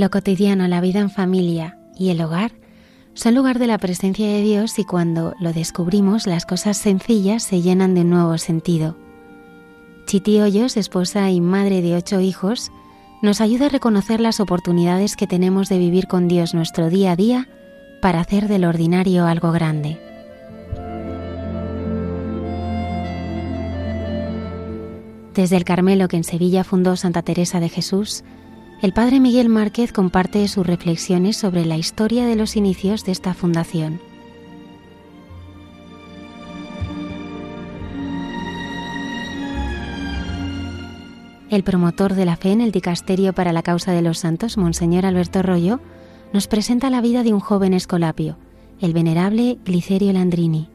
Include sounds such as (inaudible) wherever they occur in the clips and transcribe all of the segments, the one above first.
Lo cotidiano, la vida en familia y el hogar son lugar de la presencia de Dios y cuando lo descubrimos las cosas sencillas se llenan de un nuevo sentido. Chiti Hoyos, esposa y madre de ocho hijos, nos ayuda a reconocer las oportunidades que tenemos de vivir con Dios nuestro día a día para hacer del ordinario algo grande. Desde el Carmelo que en Sevilla fundó Santa Teresa de Jesús, el padre Miguel Márquez comparte sus reflexiones sobre la historia de los inicios de esta fundación. El promotor de la fe en el Dicasterio para la Causa de los Santos, Monseñor Alberto Rollo, nos presenta la vida de un joven escolapio, el venerable Glicerio Landrini.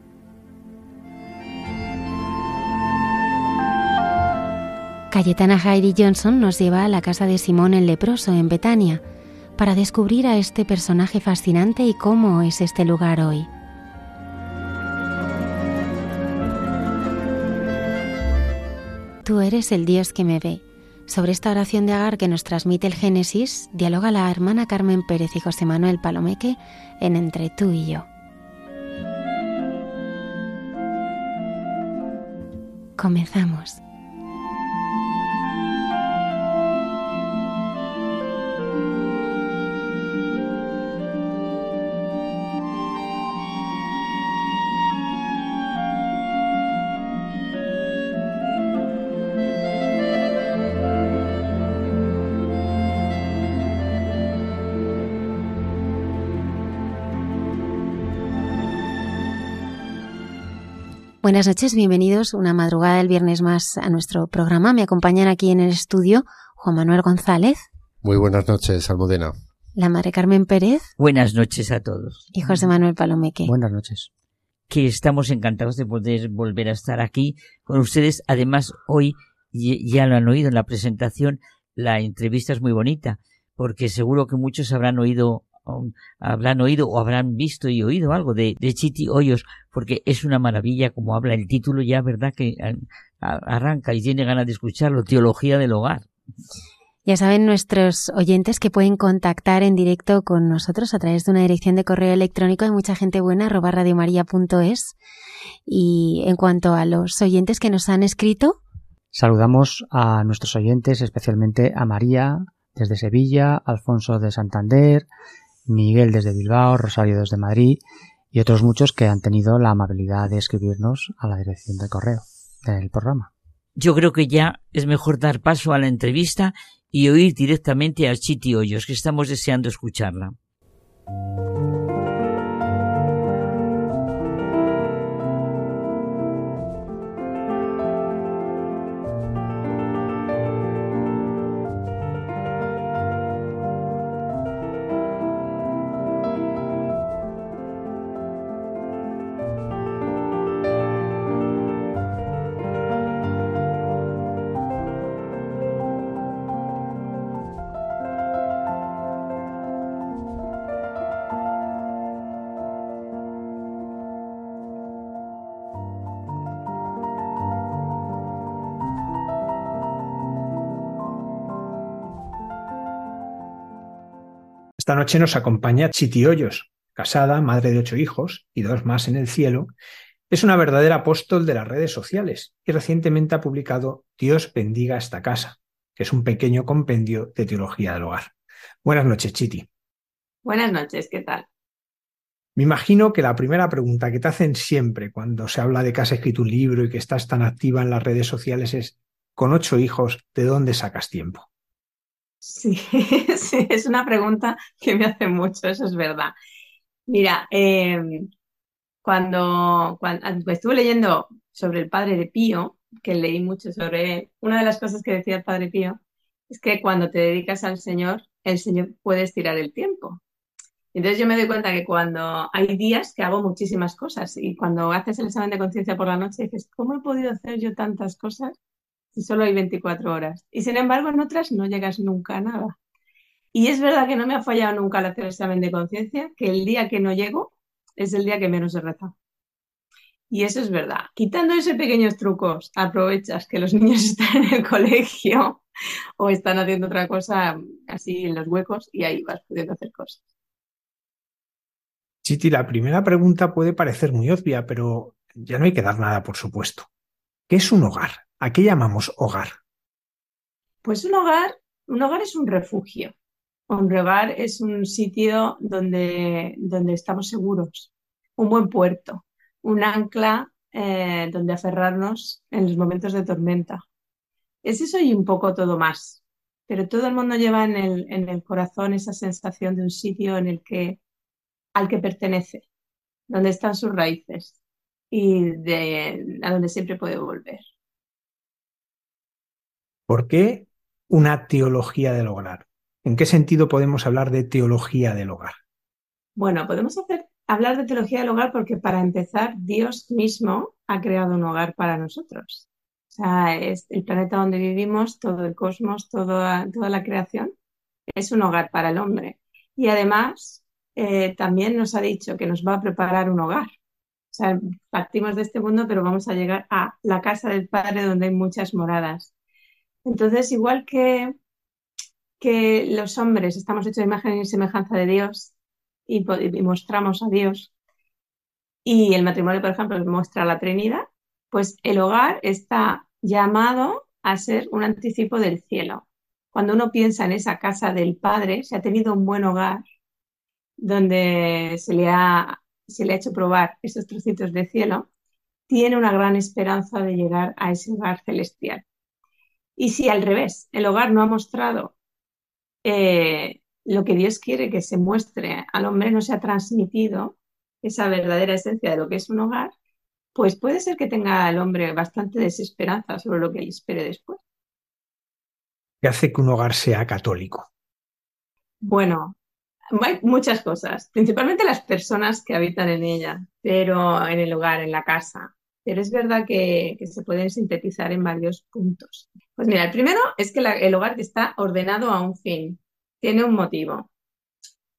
Cayetana Heidi Johnson nos lleva a la casa de Simón el leproso en Betania para descubrir a este personaje fascinante y cómo es este lugar hoy. Tú eres el Dios que me ve. Sobre esta oración de Agar que nos transmite el Génesis, dialoga la hermana Carmen Pérez y José Manuel Palomeque en Entre tú y yo. Comenzamos. Buenas noches, bienvenidos una madrugada del viernes más a nuestro programa. Me acompañan aquí en el estudio Juan Manuel González. Muy buenas noches, Almudena. La madre Carmen Pérez. Buenas noches a todos. Y José Manuel Palomeque. Buenas noches. Que estamos encantados de poder volver a estar aquí con ustedes. Además, hoy ya lo han oído en la presentación, la entrevista es muy bonita, porque seguro que muchos habrán oído habrán oído o habrán visto y oído algo de, de Chiti Hoyos, porque es una maravilla como habla el título ya, ¿verdad? Que arranca y tiene ganas de escucharlo, Teología del Hogar. Ya saben nuestros oyentes que pueden contactar en directo con nosotros a través de una dirección de correo electrónico de mucha gente buena arroba radiomaria.es y en cuanto a los oyentes que nos han escrito saludamos a nuestros oyentes especialmente a María desde Sevilla, Alfonso de Santander, Miguel desde Bilbao, Rosario desde Madrid y otros muchos que han tenido la amabilidad de escribirnos a la dirección de correo del programa. Yo creo que ya es mejor dar paso a la entrevista y oír directamente a Chiti Hoyos, que estamos deseando escucharla. Esta noche nos acompaña Chiti Hoyos, casada, madre de ocho hijos y dos más en el cielo. Es una verdadera apóstol de las redes sociales y recientemente ha publicado Dios bendiga esta casa, que es un pequeño compendio de teología del hogar. Buenas noches, Chiti. Buenas noches, ¿qué tal? Me imagino que la primera pregunta que te hacen siempre cuando se habla de que has escrito un libro y que estás tan activa en las redes sociales es, con ocho hijos, ¿de dónde sacas tiempo? (laughs) Sí, es una pregunta que me hace mucho, eso es verdad. Mira, em, cuando, cuando, estuve leyendo sobre el padre de Pío, que leí mucho sobre él, una de las cosas que decía el padre Pío es que cuando te dedicas al Señor, el Señor puede estirar el tiempo. Entonces yo me doy cuenta que cuando hay días que hago muchísimas cosas y cuando haces el examen de conciencia por la noche dices, ¿cómo he podido hacer yo tantas cosas si solo hay 24 horas? Y sin embargo en otras no llegas nunca a nada. Y es verdad que no me ha fallado nunca al hacer el examen de conciencia, que el día que no llego es el día que menos he rezado. Y eso es verdad. Quitando esos pequeños trucos, aprovechas que los (laughs) niños están en el colegio o están haciendo otra cosa así en los huecos y ahí vas pudiendo hacer cosas. Chiti, la primera pregunta puede parecer muy obvia, pero ya no hay que dar nada, por supuesto. ¿Qué es un hogar? ¿A qué llamamos hogar? Pues un hogar, un hogar es un refugio. Un hogar es un sitio donde, donde estamos seguros, un buen puerto, un ancla eh, donde aferrarnos en los momentos de tormenta. Es eso y un poco todo más. Pero todo el mundo lleva en el, en el corazón esa sensación de un sitio en el que, al que pertenece, donde están sus raíces y de, a donde siempre puede volver. ¿Por qué una teología del hogar? ¿En qué sentido podemos hablar de teología del hogar? Bueno, podemos hablar de teología del hogar porque para empezar, Dios mismo ha creado un hogar para nosotros. O sea, es el planeta donde vivimos, todo el cosmos, toda, toda la creación, es un hogar para el hombre. Y además, eh, también nos ha dicho que nos va a preparar un hogar. O sea, partimos de este mundo, pero vamos a llegar a la casa del Padre donde hay muchas moradas. Entonces, igual que, que los hombres estamos hechos de imagen y semejanza de Dios, y, mostramos a Dios. Y el matrimonio, por ejemplo, muestra la Trinidad, pues el hogar está llamado a ser un anticipo del cielo. Cuando uno piensa en esa casa del Padre, se ha tenido un buen hogar donde se le ha, se le ha hecho probar esos trocitos de cielo, tiene una gran esperanza de llegar a ese hogar celestial. Y si al revés, el hogar no ha mostrado eh, lo que Dios quiere que se muestre al hombre no se ha transmitido, esa verdadera esencia de lo que es un hogar, pues puede ser que tenga el hombre bastante desesperanza sobre lo que le espere después. ¿Qué hace que un hogar sea católico? Bueno, hay muchas cosas, principalmente las personas que habitan en ella, pero en el hogar, en la casa. Pero es verdad que, se pueden sintetizar en varios puntos. Pues mira, el primero es que el hogar está ordenado a un fin tiene un motivo.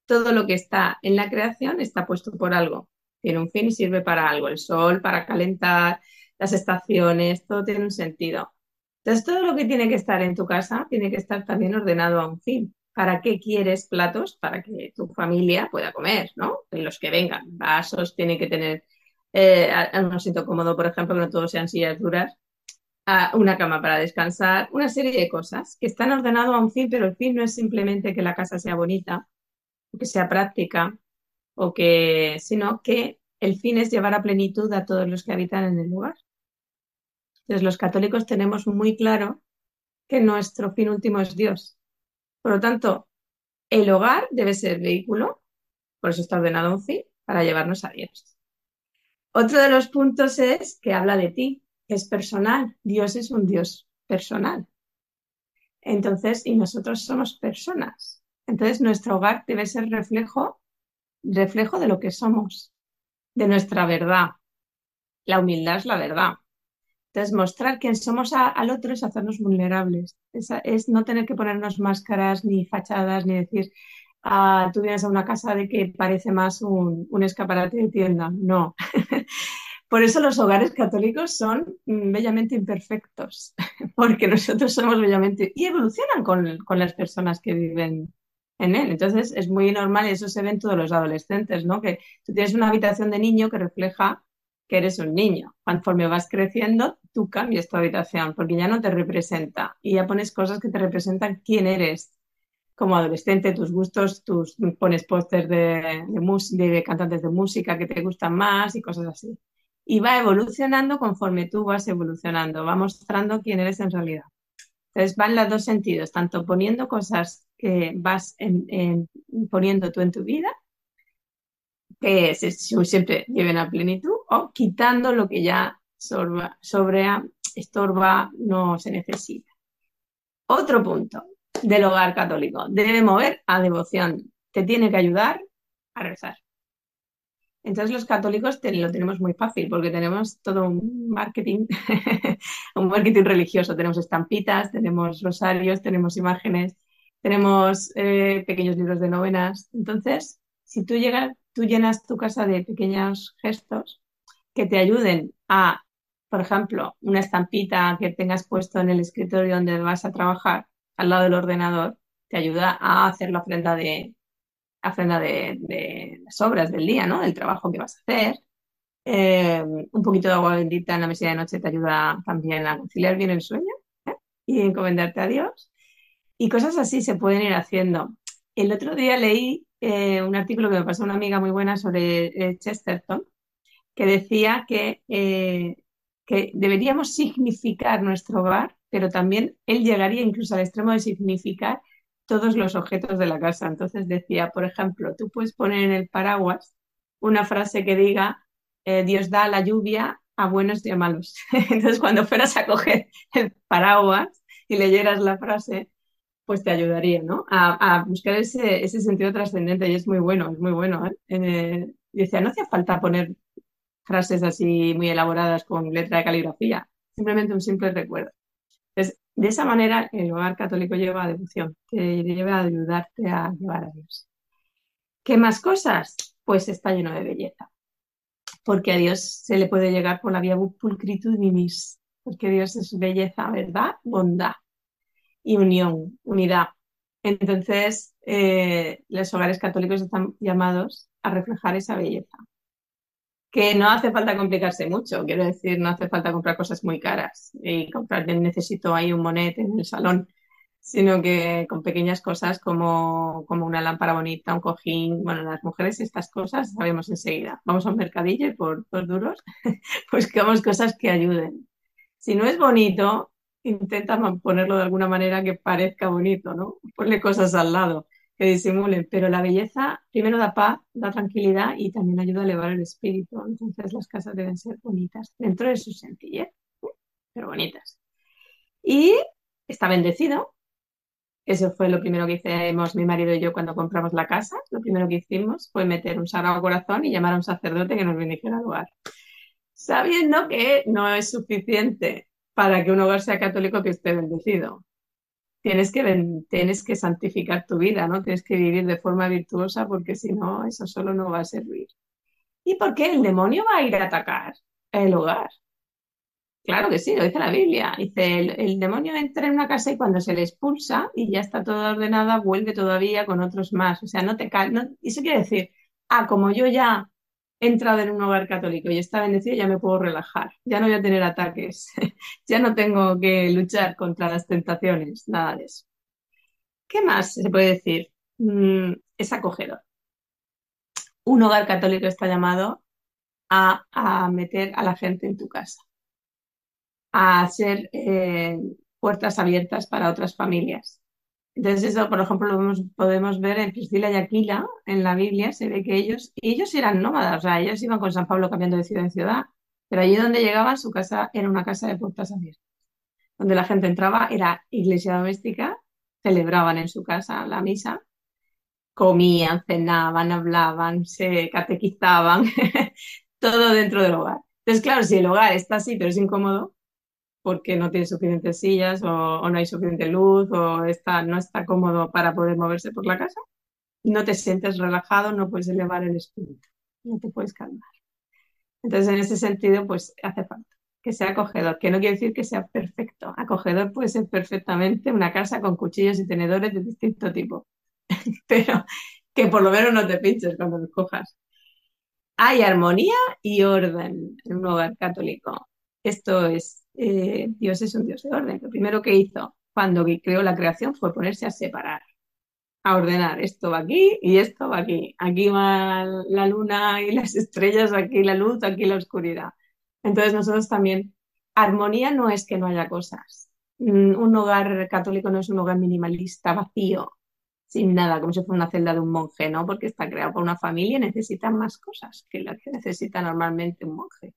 Todo lo que está en la creación está puesto por algo. Tiene un fin y sirve para algo. El sol para calentar, las estaciones, todo tiene un sentido. Entonces, todo lo que tiene que estar en tu casa tiene que estar también ordenado a un fin. ¿Para qué quieres platos? Para que tu familia pueda comer, ¿no? Y los que vengan. Vasos, tiene que tener eh, un asiento cómodo, por ejemplo, que no todos sean sillas duras una cama para descansar, una serie de cosas que están ordenadas a un fin, pero el fin no es simplemente que la casa sea bonita, o que sea práctica, o que, sino que el fin es llevar a plenitud a todos los que habitan en el lugar. Entonces, los católicos tenemos muy claro que nuestro fin último es Dios. Por lo tanto, el hogar debe ser vehículo, por eso está ordenado un fin, para llevarnos a Dios. Otro de los puntos es que habla de ti, es personal. Dios es un Dios personal. Entonces, y nosotros somos personas. Entonces, nuestro hogar debe ser reflejo, reflejo de lo que somos, de nuestra verdad. La humildad es la verdad. Entonces, mostrar quién somos al otro es hacernos vulnerables. Es, no tener que ponernos máscaras, ni fachadas, ni decir, ah, tú vienes a una casa de que parece más un, un escaparate de tienda. No. (laughs) Por eso los hogares católicos son mm, bellamente imperfectos, (laughs) porque nosotros somos bellamente y evolucionan con, las personas que viven en él. Entonces es muy normal, y eso se ve en todos los adolescentes, ¿no? Que tú tienes una habitación de niño que refleja que eres un niño. Conforme vas creciendo, tú cambias tu habitación porque ya no te representa y ya pones cosas que te representan quién eres como adolescente, tus gustos, tus pones pósters de, cantantes de música que te gustan más y cosas así y va evolucionando conforme tú vas evolucionando, va mostrando quién eres en realidad. Entonces van los dos sentidos, tanto poniendo cosas que vas poniendo tú en tu vida, que siempre lleven a plenitud, o quitando lo que ya sobre, estorba, no se necesita. Otro punto, del hogar católico. Debe mover a devoción. Te tiene que ayudar a rezar. Entonces los católicos lo tenemos muy fácil porque tenemos todo un marketing, (laughs) un marketing religioso. Tenemos estampitas, tenemos rosarios, tenemos imágenes, tenemos eh, pequeños libros de novenas. Entonces, si tú llegas, tú llenas tu casa de pequeños gestos que te ayuden a, por ejemplo, una estampita que tengas puesto en el escritorio donde vas a trabajar al lado del ordenador, te ayuda a hacer la ofrenda de, ofrenda de, las obras del día, ¿no? Del trabajo que vas a hacer. Eh, un poquito de agua bendita en la mesilla de noche te ayuda también a conciliar bien el sueño ¿eh? y encomendarte a Dios. Y cosas así se pueden ir haciendo. El otro día leí eh, un artículo que me pasó una amiga muy buena sobre Chesterton, que decía que, que deberíamos significar nuestro hogar, pero también él llegaría incluso al extremo de significar todos los objetos de la casa. Entonces decía, por ejemplo, tú puedes poner en el paraguas una frase que diga, eh, Dios da la lluvia a buenos y a malos. (laughs) Entonces cuando fueras a coger el paraguas y leyeras la frase, pues te ayudaría, ¿no? A, buscar ese, sentido trascendente y es muy bueno, es muy bueno. ¿eh? Eh, decía, no hacía falta poner frases así muy elaboradas con letra de caligrafía, simplemente un simple recuerdo. Entonces, de esa manera, el hogar católico lleva a devoción, que lleva a ayudarte a llevar a Dios. ¿Qué más cosas? Pues está lleno de belleza. Porque a Dios se le puede llegar por la vía pulcritudinis, porque Dios es belleza, verdad, bondad y unión, unidad. Entonces, eh, los hogares católicos están llamados a reflejar esa belleza que no hace falta complicarse mucho, quiero decir, no hace falta comprar cosas muy caras y comprar, necesito ahí un monet en el salón, sino que con pequeñas cosas como, como una lámpara bonita, un cojín, bueno, las mujeres estas cosas sabemos enseguida. Vamos a un mercadillo y por dos duros (laughs) buscamos cosas que ayuden. Si no es bonito, intenta ponerlo de alguna manera que parezca bonito, ¿no? Ponle cosas al lado que disimulen, pero la belleza primero da paz, da tranquilidad y también ayuda a elevar el espíritu. Entonces las casas deben ser bonitas, dentro de su sencillez, pero bonitas. Y está bendecido. Eso fue lo primero que hicimos mi marido y yo cuando compramos la casa. Lo primero que hicimos fue meter un sagrado corazón y llamar a un sacerdote que nos bendijera al hogar. Sabiendo que no es suficiente para que un hogar sea católico que esté bendecido tienes que, que santificar tu vida, ¿no? Tienes que vivir de forma virtuosa porque si no, eso solo no va a servir. ¿Y por qué el demonio va a ir a atacar el hogar? Claro que sí, lo dice la Biblia. Dice, el, demonio entra en una casa y cuando se le expulsa y ya está toda ordenada, vuelve todavía con otros más. O sea, no te cae. eso quiere decir, ah, como yo ya he entrado en un hogar católico y está bendecido, ya me puedo relajar, ya no voy a tener ataques, (laughs) ya no tengo que luchar contra las tentaciones, nada de eso. ¿Qué más se puede decir? Mm, es acogedor. Un hogar católico está llamado a, meter a la gente en tu casa, a hacer eh, puertas abiertas para otras familias, entonces eso, por ejemplo, lo podemos ver en Priscila y Aquila, en la Biblia, se ve que ellos, ellos eran nómadas, o sea, ellos iban con San Pablo cambiando de ciudad en ciudad, pero allí donde llegaban su casa era una casa de puertas abiertas, donde la gente entraba, era iglesia doméstica, celebraban en su casa la misa, comían, cenaban, hablaban, se catequizaban, (laughs) todo dentro del hogar. Entonces, claro, si el hogar está así, pero es incómodo, porque no tiene suficientes sillas o, no hay suficiente luz o está, no está cómodo para poder moverse por la casa, no te sientes relajado, no puedes elevar el espíritu, no te puedes calmar. Entonces, en ese sentido, pues hace falta que sea acogedor, que no quiere decir que sea perfecto. Acogedor puede ser perfectamente una casa con cuchillos y tenedores de distinto tipo, (laughs) pero que por lo menos no te pinches cuando los cojas. Hay armonía y orden en un hogar católico. Esto es eh, Dios es un Dios de orden. Lo primero que hizo cuando creó la creación fue ponerse a separar, a ordenar. Esto va aquí y esto va aquí. Aquí va la luna y las estrellas, aquí la luz, aquí la oscuridad. Entonces nosotros también, armonía no es que no haya cosas. Mm, un hogar católico no es un hogar minimalista, vacío, sin nada, como si fuera una celda de un monje, ¿no? Porque está creado por una familia y necesita más cosas que las que necesita normalmente un monje.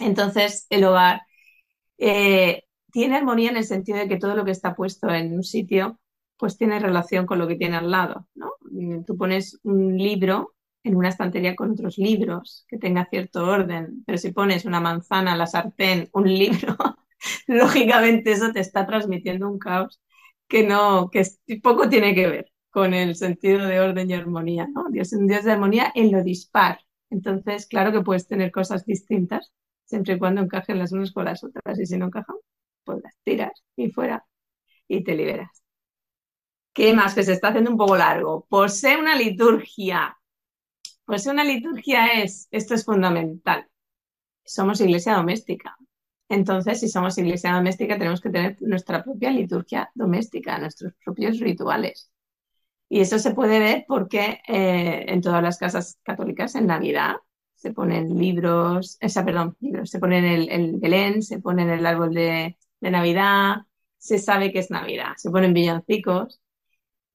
Entonces, el hogar eh, tiene armonía en el sentido de que todo lo que está puesto en un sitio pues tiene relación con lo que tiene al lado, ¿no? Tú pones un libro en una estantería con otros libros que tenga cierto orden, pero si pones una manzana, la sartén, un libro, (laughs) lógicamente eso te está transmitiendo un caos que no, que poco tiene que ver con el sentido de orden y armonía, ¿no? Dios es un Dios de armonía en lo dispar. Entonces, claro que puedes tener cosas distintas, siempre y cuando encajen las unas con las otras, y si no encajan, pues las tiras y fuera y te liberas. ¿Qué más? Que se está haciendo un poco largo. Posee una liturgia. Posee una liturgia es, esto es fundamental. Somos iglesia doméstica. Entonces, si somos iglesia doméstica, tenemos que tener nuestra propia liturgia doméstica, nuestros propios rituales. Y eso se puede ver porque eh, en todas las casas católicas, en Navidad, se ponen libros, esa, perdón, libros, se ponen el, el Belén, se ponen el árbol de, de Navidad, se sabe que es Navidad, se ponen villancicos,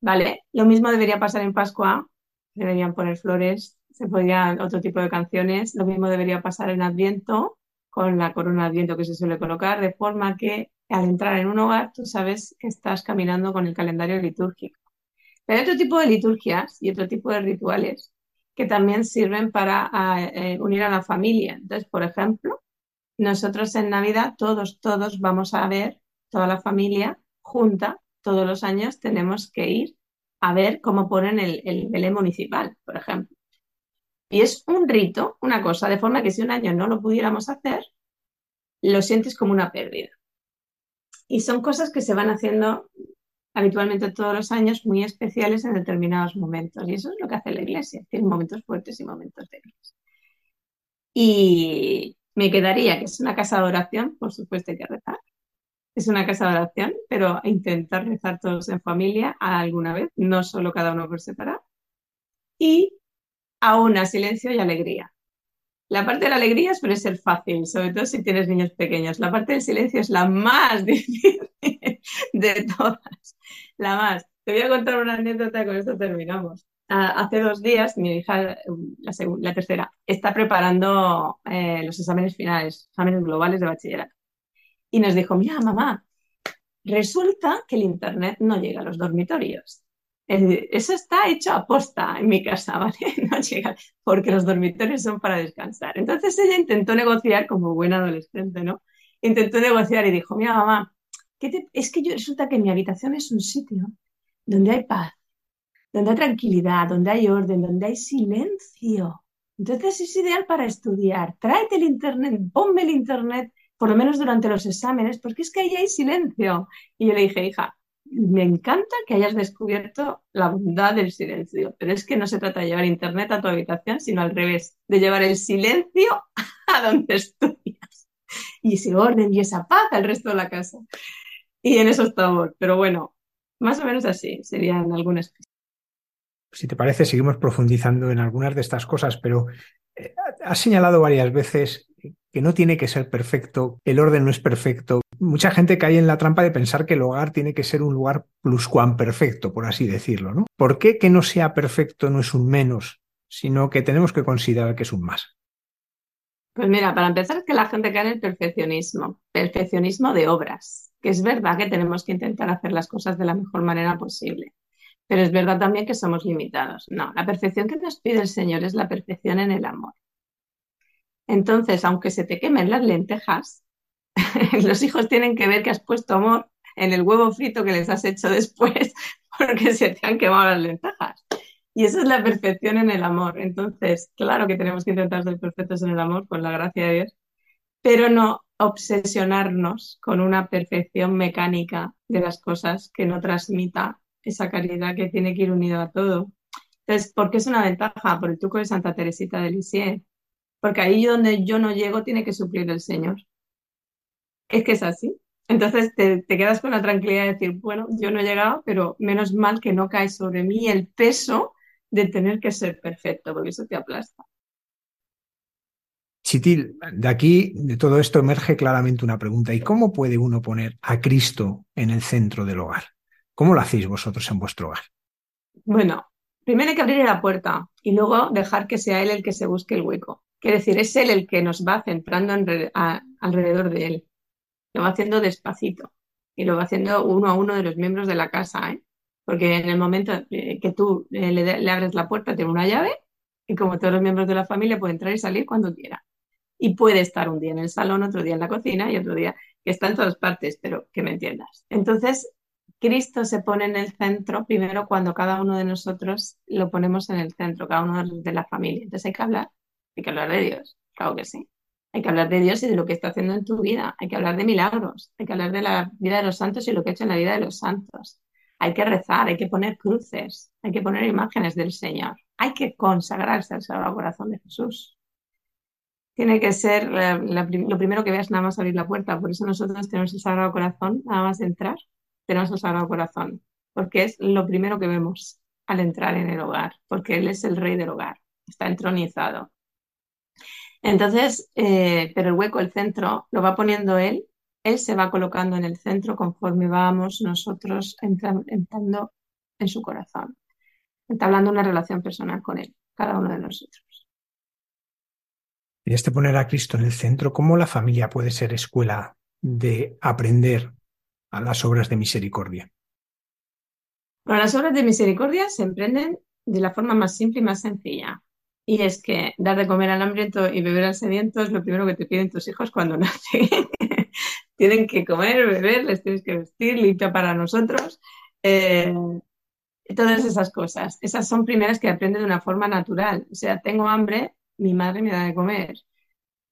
¿vale? Lo mismo debería pasar en Pascua, deberían poner flores, se podrían otro tipo de canciones, lo mismo debería pasar en Adviento, con la corona de Adviento que se suele colocar, de forma que al entrar en un hogar tú sabes que estás caminando con el calendario litúrgico. Pero hay otro tipo de liturgias y otro tipo de rituales que también sirven para eh, unir a la familia. Entonces, por ejemplo, nosotros en Navidad todos, todos vamos a ver toda la familia junta, todos los años tenemos que ir a ver cómo ponen el, el municipal, por ejemplo. Y es un rito, una cosa, de forma que si un año no lo pudiéramos hacer, lo sientes como una pérdida. Y son cosas que se van haciendo habitualmente todos los años muy especiales en determinados momentos. Y eso es lo que hace la iglesia, tiene momentos fuertes y momentos débiles. Y me quedaría que es una casa de oración, por supuesto hay que rezar, es una casa de oración, pero intentar rezar todos en familia alguna vez, no solo cada uno por separado. Y a silencio y alegría. La parte de la alegría suele ser fácil, sobre todo si tienes niños pequeños. La parte del silencio es la más (laughs) difícil de todas. La más. Te voy a contar una anécdota, con esto terminamos. hace dos días, mi hija, la, la tercera, está preparando eh, los exámenes finales, exámenes globales de bachillerato y nos dijo, mira, mamá, resulta que el Internet no llega a los dormitorios. Eso está hecho a posta en mi casa, (laughs) ¿vale? No llega, porque los dormitorios son para descansar. Entonces ella intentó negociar como buena adolescente, ¿no? Intentó negociar y dijo, mira, mamá, es que yo resulta que mi habitación es un sitio donde hay paz, donde hay tranquilidad, donde hay orden, donde hay silencio. Entonces es ideal para estudiar. Tráete el Internet, ponme el Internet por lo menos durante los exámenes, porque es que ahí hay silencio. Y yo le dije, hija, me encanta que hayas descubierto la bondad del silencio, pero es que no se trata de llevar internet a tu habitación, sino al revés, de llevar el silencio a donde estudias y ese orden y esa paz al resto de la casa. Y en eso estamos, pero bueno, más o menos así serían algunas. Si te parece, seguimos profundizando en algunas de estas cosas, pero eh, has señalado varias veces que no tiene que ser perfecto, el orden no es perfecto. Mucha gente cae en la trampa de pensar que el hogar tiene que ser un lugar perfecto, por así decirlo, ¿no? ¿Por qué que no sea perfecto no es un menos, sino que tenemos que considerar que es un más? Pues mira, para empezar es que la gente cae en el perfeccionismo, perfeccionismo de obras, que es verdad que tenemos que intentar hacer las cosas de la mejor manera posible, pero es verdad también que somos limitados. No, la perfección que nos pide el Señor es la perfección en el amor. Entonces, aunque se te quemen las lentejas, (laughs) los hijos tienen que ver que has puesto amor en el huevo frito que les has hecho después (laughs) porque se te han quemado las lentejas. Y eso es la perfección en el amor. Entonces, claro que tenemos que intentar ser perfectos en el amor con la gracia de Dios, pero no obsesionarnos con una perfección mecánica de las cosas que no transmita esa caridad que tiene que ir unido a todo. Entonces, ¿por qué es una ventaja? Por el truco de Santa Teresita de Lisieux porque ahí donde yo no llego tiene que suplir el Señor. Es que es así. Entonces te, quedas con la tranquilidad de decir, bueno, yo no he llegado, pero menos mal que no cae sobre mí el peso de tener que ser perfecto, porque eso te aplasta. Chitil, de aquí, de todo esto emerge claramente una pregunta. ¿Y cómo puede uno poner a Cristo en el centro del hogar? ¿Cómo lo hacéis vosotros en vuestro hogar? Bueno, primero hay que abrir la puerta y luego dejar que sea Él el que se busque el hueco. Quiere decir, es él el que nos va centrando alrededor de él. Lo va haciendo despacito y lo va haciendo uno a uno de los miembros de la casa. ¿eh? porque en el momento eh, que tú eh, le, abres la puerta tiene una llave y como todos los miembros de la familia puede entrar y salir cuando quiera. Y puede estar un día en el salón, otro día en la cocina y otro día que está en todas partes, pero que me entiendas. Entonces, Cristo se pone en el centro primero cuando cada uno de nosotros lo ponemos en el centro, cada uno de la familia. Entonces hay que hablar, hay que hablar de Dios, claro que sí. Hay que hablar de Dios y de lo que está haciendo en tu vida. Hay que hablar de milagros. Hay que hablar de la vida de los santos y lo que ha hecho en la vida de los santos. Hay que rezar, hay que poner cruces, hay que poner imágenes del Señor. Hay que consagrarse al Sagrado Corazón de Jesús. Tiene que ser lo primero que veas nada más abrir la puerta. Por eso nosotros tenemos el Sagrado Corazón, nada más entrar, tenemos el Sagrado Corazón. Porque es lo primero que vemos al entrar en el hogar. Porque Él es el rey del hogar. Está entronizado. Entonces, eh, pero el hueco, el centro, lo va poniendo él, él se va colocando en el centro conforme vamos nosotros entrando en su corazón, entablando una relación personal con él, cada uno de nosotros. Y este poner a Cristo en el centro, ¿cómo la familia puede ser escuela de aprender a las obras de misericordia? Bueno, las obras de misericordia se emprenden de la forma más simple y más sencilla. Y es que dar de comer al hambriento y beber al sediento es lo primero que te piden tus hijos cuando (laughs) nacen. tienen que comer, beber, les tienes que vestir, limpia para nosotros. Eh, todas esas cosas. Esas son primeras que aprende de una forma natural. O sea, tengo hambre, mi madre me da de comer.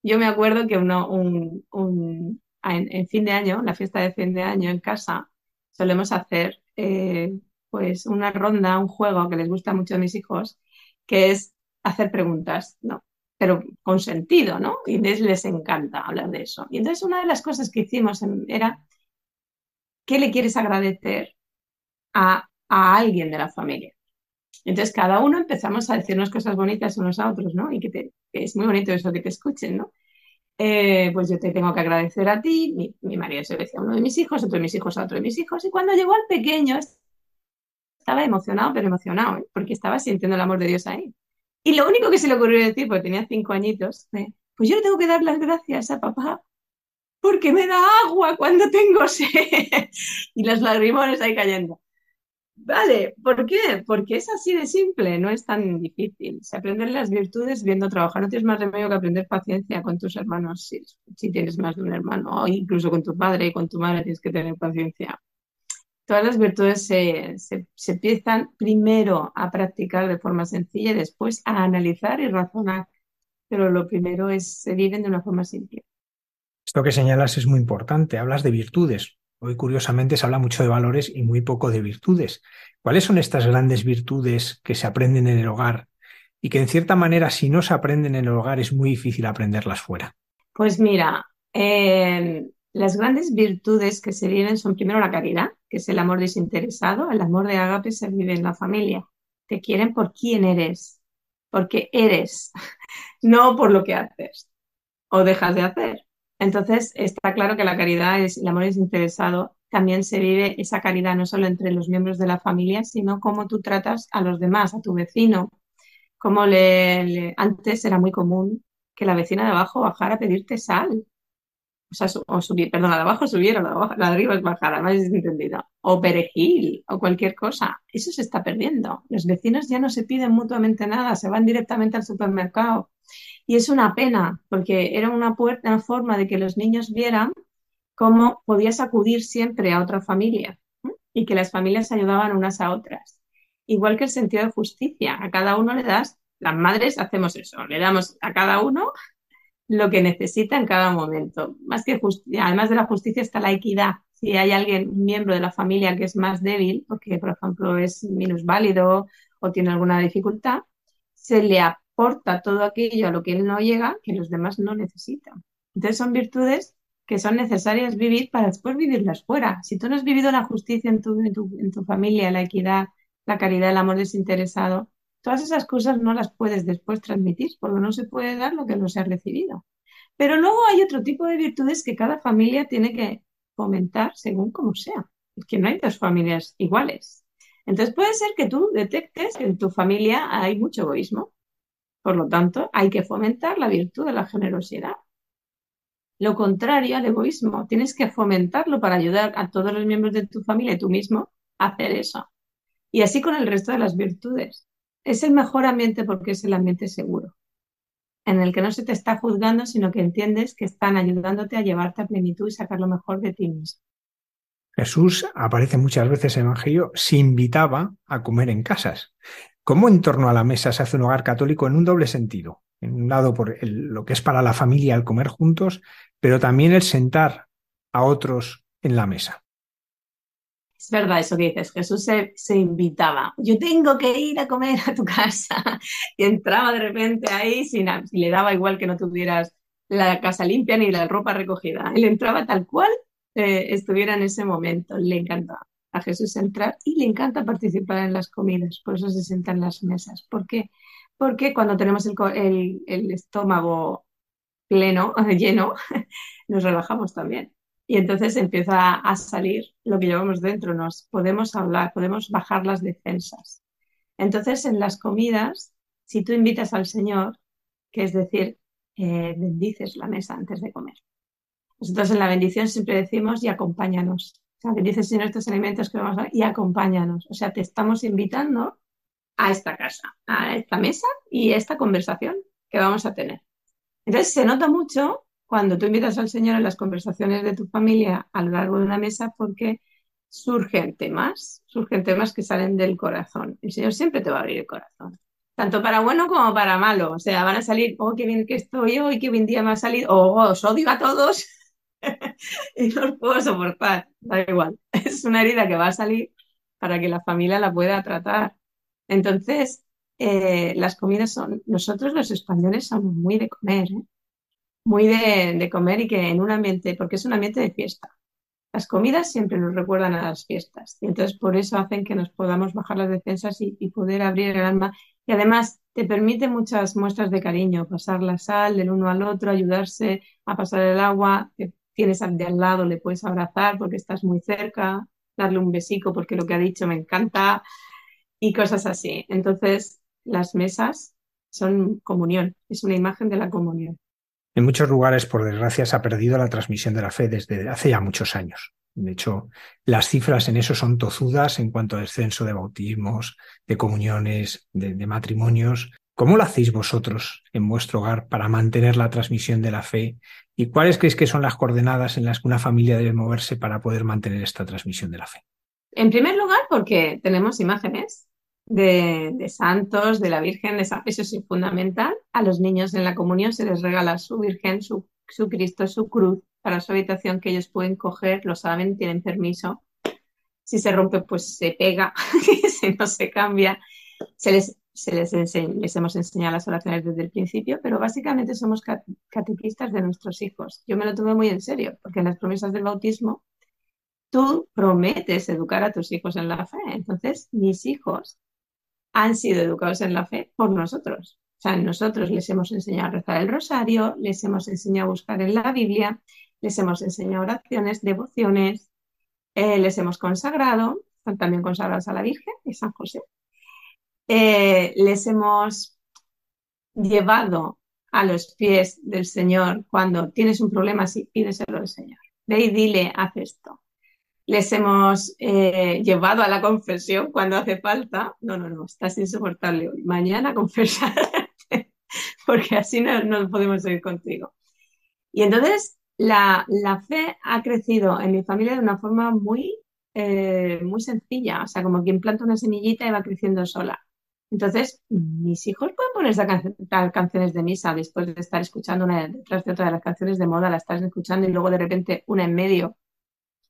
Yo me acuerdo que uno, un, un, en, fin de año, la fiesta de fin de año en casa, solemos hacer eh, pues una ronda, un juego que les gusta mucho a mis hijos, que es hacer preguntas, ¿no? Pero con sentido, ¿no? Y les, les encanta hablar de eso. Y entonces una de las cosas que hicimos era, ¿qué le quieres agradecer a, a alguien de la familia? Entonces cada uno empezamos a decirnos cosas bonitas unos a otros, ¿no? Y que, es muy bonito eso que te escuchen, ¿no? Eh, pues yo te tengo que agradecer a ti, mi, mi marido se decía a uno de mis hijos, otro de mis hijos a otro de mis hijos, y cuando llegó al pequeño estaba emocionado, pero emocionado, ¿eh? porque estaba sintiendo el amor de Dios ahí. Y lo único que se le ocurrió decir, porque tenía cinco añitos, pues yo le tengo que dar las gracias a papá porque me da agua cuando tengo sed. (laughs) y los lagrimones ahí cayendo. Vale, ¿por qué? Porque es así de simple, no es tan difícil. Se aprenden las virtudes viendo trabajar. No tienes más remedio que aprender paciencia con tus hermanos, si, si tienes más de un hermano, o incluso con tu padre y con tu madre tienes que tener paciencia todas las virtudes se, empiezan primero a practicar de forma sencilla y después a analizar y razonar. Pero lo primero es se viven de una forma simple. Esto que señalas es muy importante. Hablas de virtudes. Hoy, curiosamente, se habla mucho de valores y muy poco de virtudes. ¿Cuáles son estas grandes virtudes que se aprenden en el hogar y que, en cierta manera, si no se aprenden en el hogar, es muy difícil aprenderlas fuera? Pues mira, eh, las grandes virtudes que se viven son primero la caridad, que es el amor desinteresado. El amor de Agape se vive en la familia. Te quieren por quién eres, porque eres, (laughs) no por lo que haces o dejas de hacer. Entonces, está claro que la caridad es el amor desinteresado. También se vive esa caridad no solo entre los miembros de la familia, sino cómo tú tratas a los demás, a tu vecino. Como le, antes era muy común que la vecina de abajo bajara a pedirte sal o subir, perdón, la de abajo la de, arriba es bajada, no es entendido. O perejil, o cualquier cosa. Eso se está perdiendo. Los vecinos ya no se piden mutuamente nada, se van directamente al supermercado. Y es una pena, porque era una, puerta, una forma de que los niños vieran cómo podías acudir siempre a otra familia y que las familias ayudaban unas a otras. Igual que el sentido de justicia, a cada uno le das, las madres hacemos eso, le damos a cada uno lo que necesita en cada momento. Más que además de la justicia está la equidad. Si hay alguien, un miembro de la familia que es más débil, porque por ejemplo es minusválido o tiene alguna dificultad, se le aporta todo aquello a lo que él no llega que los demás no necesitan. Entonces son virtudes que son necesarias vivir para después vivirlas fuera. Si tú no has vivido la justicia en tu, en tu, en tu familia, la equidad, la caridad, el amor desinteresado, Todas esas cosas no las puedes después transmitir porque no se puede dar lo que no se ha recibido. Pero luego hay otro tipo de virtudes que cada familia tiene que fomentar según como sea. Es que no hay dos familias iguales. Entonces puede ser que tú detectes que en tu familia hay mucho egoísmo. Por lo tanto, hay que fomentar la virtud de la generosidad. Lo contrario al egoísmo, tienes que fomentarlo para ayudar a todos los miembros de tu familia y tú mismo a hacer eso. Y así con el resto de las virtudes. Es el mejor ambiente porque es el ambiente seguro, en el que no se te está juzgando, sino que entiendes que están ayudándote a llevarte a plenitud y sacar lo mejor de ti mismo. Jesús aparece muchas veces en el Evangelio, se invitaba a comer en casas. ¿Cómo en torno a la mesa se hace un hogar católico en un doble sentido? En un lado, por lo que es para la familia el comer juntos, pero también el sentar a otros en la mesa. Es verdad eso que dices, Jesús se, invitaba. Yo tengo que ir a comer a tu casa. (laughs) Y entraba de repente ahí sin, le daba igual que no tuvieras la casa limpia ni la ropa recogida. Él entraba tal cual eh, estuviera en ese momento. Le encanta a Jesús entrar y le encanta participar en las comidas. Por eso se sienta en las mesas. ¿Por qué? Porque cuando tenemos el, el, el estómago pleno, (laughs) lleno, (laughs) nos relajamos también. Y entonces empieza a salir lo que llevamos dentro, nos podemos hablar, podemos bajar las defensas. Entonces, en las comidas, si tú invitas al Señor, que es decir, eh, bendices la mesa antes de comer. Nosotros en la bendición siempre decimos y acompáñanos. O sea, bendices Señor estos alimentos que vamos a y acompáñanos. O sea, te estamos invitando a esta casa, a esta mesa y a esta conversación que vamos a tener. Entonces se nota mucho cuando tú invitas al Señor en las conversaciones de tu familia a lo largo de una mesa porque surgen temas, surgen temas que salen del corazón. El Señor siempre te va a abrir el corazón, tanto para bueno como para malo. O sea, van a salir, oh, qué bien que estoy hoy, qué bien día me ha salido, oh, os odio a todos (laughs) y no os puedo soportar. Da igual, (laughs) es una herida que va a salir para que la familia la pueda tratar. Entonces, eh, las comidas son, nosotros los españoles somos muy de comer, ¿eh? Muy de, comer y que en un ambiente, porque es un ambiente de fiesta. Las comidas siempre nos recuerdan a las fiestas y entonces por eso hacen que nos podamos bajar las defensas y, poder abrir el alma. Y además te permite muchas muestras de cariño, pasar la sal del uno al otro, ayudarse a pasar el agua, tienes al de al lado, le puedes abrazar porque estás muy cerca, darle un besico porque lo que ha dicho me encanta y cosas así. Entonces, las mesas son comunión, es una imagen de la comunión. En muchos lugares, por desgracia, se ha perdido la transmisión de la fe desde hace ya muchos años. De hecho, las cifras en eso son tozudas en cuanto al descenso de bautismos, de comuniones, de, de, matrimonios. ¿Cómo lo hacéis vosotros en vuestro hogar para mantener la transmisión de la fe? ¿Y cuáles creéis que son las coordenadas en las que una familia debe moverse para poder mantener esta transmisión de la fe? En primer lugar, porque tenemos imágenes de, santos, de la Virgen, eso es fundamental. A los niños en la comunión se les regala su Virgen, su, su Cristo, su cruz para su habitación que ellos pueden coger, lo saben, tienen permiso. Si se rompe, pues se pega, (laughs) si no se cambia. Se les, se les, hemos enseñado las oraciones desde el principio, pero básicamente somos catequistas de nuestros hijos. Yo me lo tuve muy en serio, porque en las promesas del bautismo tú prometes educar a tus hijos en la fe. Entonces, mis hijos han sido educados en la fe por nosotros. O sea, nosotros les hemos enseñado a rezar el rosario, les hemos enseñado a buscar en la Biblia, les hemos enseñado oraciones, devociones, eh, les hemos consagrado, están también consagrados a la Virgen y San José. Eh, les hemos llevado a los pies del Señor cuando tienes un problema, sí, pídeselo al Señor. Ve y dile, haz esto les hemos eh, llevado a la confesión cuando hace falta. No, no, no, estás insoportable. Mañana confesar, (laughs) porque así no, no, podemos seguir contigo. Y entonces la, la, fe ha crecido en mi familia de una forma muy, eh, muy sencilla, o sea, como quien planta una semillita y va creciendo sola. Entonces, mis hijos pueden ponerse a cantar canciones de misa después de estar escuchando una detrás de otra de las canciones de moda, la estás escuchando y luego de repente una en medio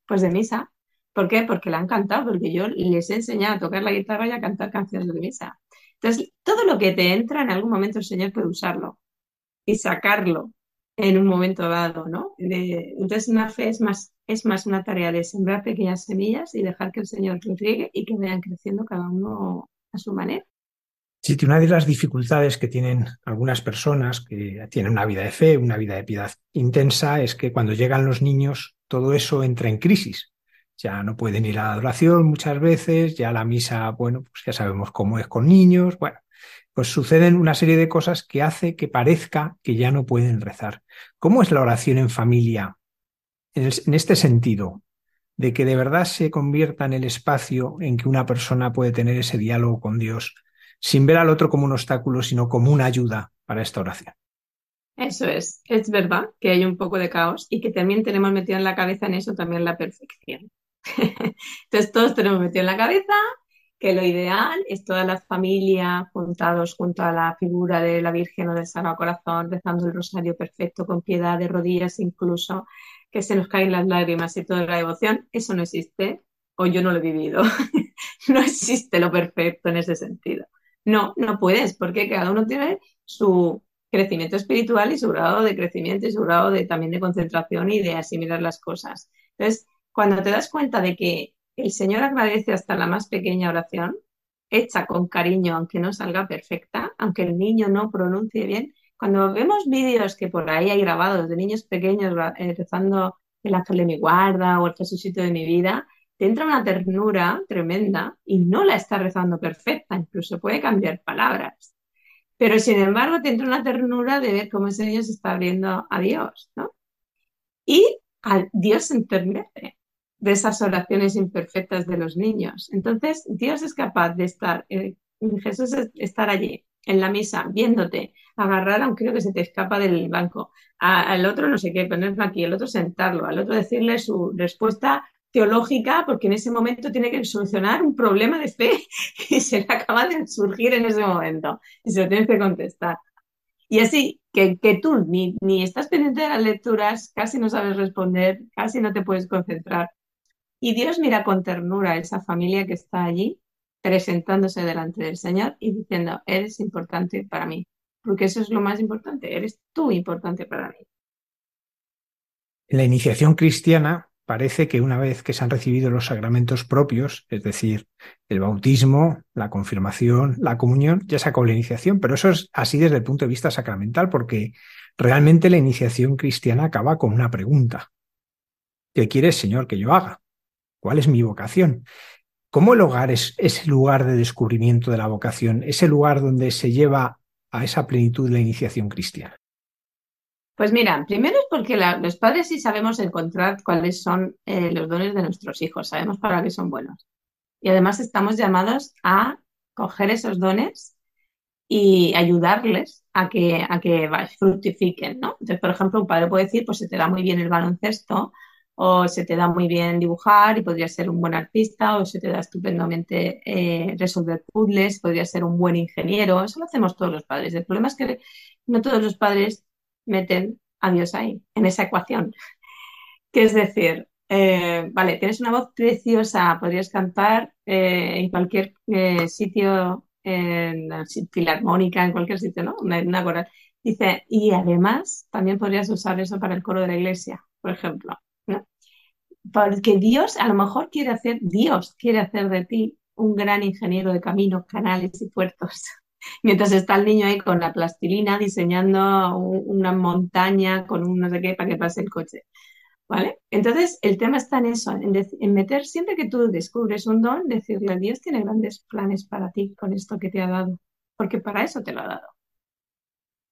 pues de misa. ¿Por qué? Porque le han cantado, porque yo les he enseñado a tocar la guitarra y a cantar canciones de misa. Entonces, todo lo que te entra en algún momento el Señor puede usarlo y sacarlo en un momento dado, ¿no? entonces, una fe es más, es más una tarea de sembrar pequeñas semillas y dejar que el Señor los riegue y que vayan creciendo cada uno a su manera. Sí, una de las dificultades que tienen algunas personas que tienen una vida de fe, una vida de piedad intensa, es que cuando llegan los niños todo eso entra en crisis. Ya no pueden ir a la adoración muchas veces, ya la misa, bueno, pues ya sabemos cómo es con niños, bueno, pues suceden una serie de cosas que hace que parezca que ya no pueden rezar. ¿Cómo es la oración en familia en, este sentido? de que de verdad se convierta en el espacio en que una persona puede tener ese diálogo con Dios, sin ver al otro como un obstáculo, sino como una ayuda para esta oración. Eso es, es verdad que hay un poco de caos y que también tenemos metido en la cabeza en eso también la perfección. (laughs) Entonces todos tenemos metido en la cabeza que lo ideal es toda la familia juntados junto a la figura de la Virgen o del Sagrado Corazón, rezando el rosario perfecto, con piedad de rodillas incluso, que se nos caen las lágrimas y toda la devoción. Eso no existe, o yo no lo he vivido. (laughs) no existe lo perfecto en ese sentido. No, no puedes, porque cada uno tiene su crecimiento espiritual y su grado de crecimiento y su grado de, también de concentración y de asimilar las cosas. Entonces, cuando te das cuenta de que el Señor agradece hasta la más pequeña oración, hecha con cariño, aunque no salga perfecta, aunque el niño no pronuncie bien. Cuando vemos vídeos que por ahí hay grabados de niños pequeños eh, rezando el ángel de mi guarda o el Jesucito de mi vida, te entra una ternura tremenda y no la está rezando perfecta, incluso puede cambiar palabras. Pero sin embargo te entra una ternura de ver cómo ese niño se está abriendo a Dios, ¿no? Y a Dios se de esas oraciones imperfectas de los niños. Entonces, Dios es capaz de estar, eh, Jesús es estar allí, en la misa, viéndote, agarrar a un crío que se te escapa del banco, al otro no sé qué, ponerlo aquí, al otro sentarlo, al otro decirle su respuesta teológica, porque en ese momento tiene que solucionar un problema de fe (laughs) que se le acaba de surgir en ese momento y se lo tienes que contestar. Y así, que, que tú ni, ni estás pendiente de las lecturas, casi no sabes responder, casi no te puedes concentrar, y Dios mira con ternura a esa familia que está allí, presentándose delante del Señor y diciendo, eres importante para mí, porque eso es lo más importante, eres tú importante para mí. La iniciación cristiana parece que una vez que se han recibido los sacramentos propios, es decir, el bautismo, la confirmación, la comunión, ya se acabó la iniciación, pero eso es así desde el punto de vista sacramental, porque realmente la iniciación cristiana acaba con una pregunta. ¿Qué quieres, Señor, que yo haga? ¿Cuál es mi vocación? ¿Cómo el hogar es ese lugar de descubrimiento de la vocación, ese lugar donde se lleva a esa plenitud la iniciación cristiana? Pues mira, primero es porque los padres sí sabemos encontrar cuáles son eh, los dones de nuestros hijos, sabemos para qué son buenos. Y además estamos llamados a coger esos dones y ayudarles a que, a que fructifiquen, ¿no? Entonces, por ejemplo, un padre puede decir, pues se te da muy bien el baloncesto, o se te da muy bien dibujar y podrías ser un buen artista, o se te da estupendamente eh, resolver puzzles, podrías ser un buen ingeniero, eso lo hacemos todos los padres. El problema es que no todos los padres meten a Dios ahí, en esa ecuación. Que es decir, eh, vale, tienes una voz preciosa, podrías cantar eh, en cualquier sitio, en la filarmónica, en cualquier sitio, ¿no? Una, una. Dice, y además también podrías usar eso para el coro de la iglesia, por ejemplo porque Dios a lo mejor quiere hacer, Dios quiere hacer de ti un gran ingeniero de caminos, canales y puertos. Mientras está el niño ahí con la plastilina diseñando una montaña con un no sé qué para que pase el coche. ¿Vale? Entonces, el tema está en eso, en, meter, siempre que tú descubres un don, decirle, Dios tiene grandes planes para ti con esto que te ha dado, porque para eso te lo ha dado.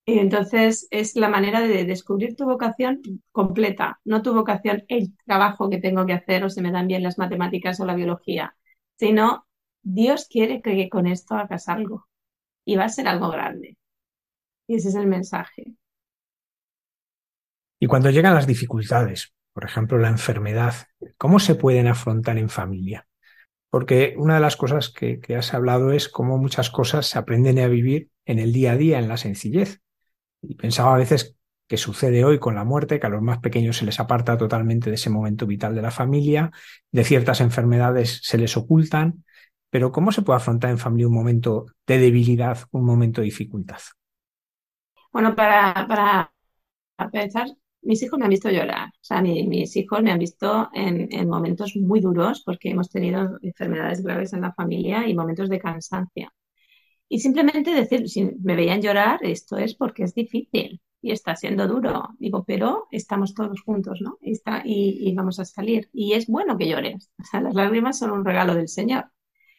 Y entonces es la manera de descubrir tu vocación completa, no tu vocación, el trabajo que tengo que hacer o se me dan bien las matemáticas o la biología, sino Dios quiere que con esto hagas algo y va a ser algo grande. Y ese es el mensaje. Y cuando llegan las dificultades, por ejemplo la enfermedad, ¿cómo se pueden afrontar en familia? Porque una de las cosas que, que has hablado es cómo muchas cosas se aprenden a vivir en el día a día, en la sencillez. Y pensaba a veces que sucede hoy con la muerte, que a los más pequeños se les aparta totalmente de ese momento vital de la familia, de ciertas enfermedades se les ocultan, pero ¿cómo se puede afrontar en familia un momento de debilidad, un momento de dificultad? Bueno, para, para, pensar, mis hijos me han visto llorar, o sea, mis hijos me han visto en, en momentos muy duros porque hemos tenido enfermedades graves en la familia y momentos de cansancio. Y simplemente decir, si me veían llorar, esto es porque es difícil y está siendo duro. Digo, pero estamos todos juntos, ¿no? Y, está, y, vamos a salir. Y es bueno que llores. O sea, las lágrimas son un regalo del Señor.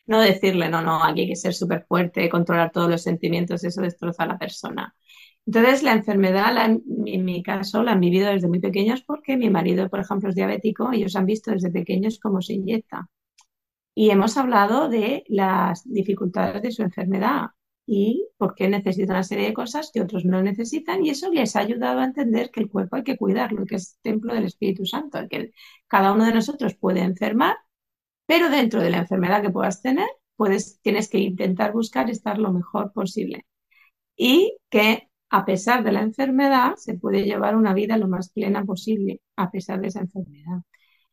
No decirle, no, no, aquí hay que ser súper fuerte, controlar todos los sentimientos, eso destroza a la persona. Entonces, la enfermedad, en mi caso, la han vivido desde muy pequeños porque mi marido, por ejemplo, es diabético y ellos han visto desde pequeños cómo se inyecta. Y hemos hablado de las dificultades de su enfermedad y por qué necesita una serie de cosas que otros no necesitan y eso les ha ayudado a entender que el cuerpo hay que cuidarlo, que es templo del Espíritu Santo, que cada uno de nosotros puede enfermar, pero dentro de la enfermedad que puedas tener, tienes que intentar buscar estar lo mejor posible. Y que a pesar de la enfermedad, se puede llevar una vida lo más plena posible, a pesar de esa enfermedad.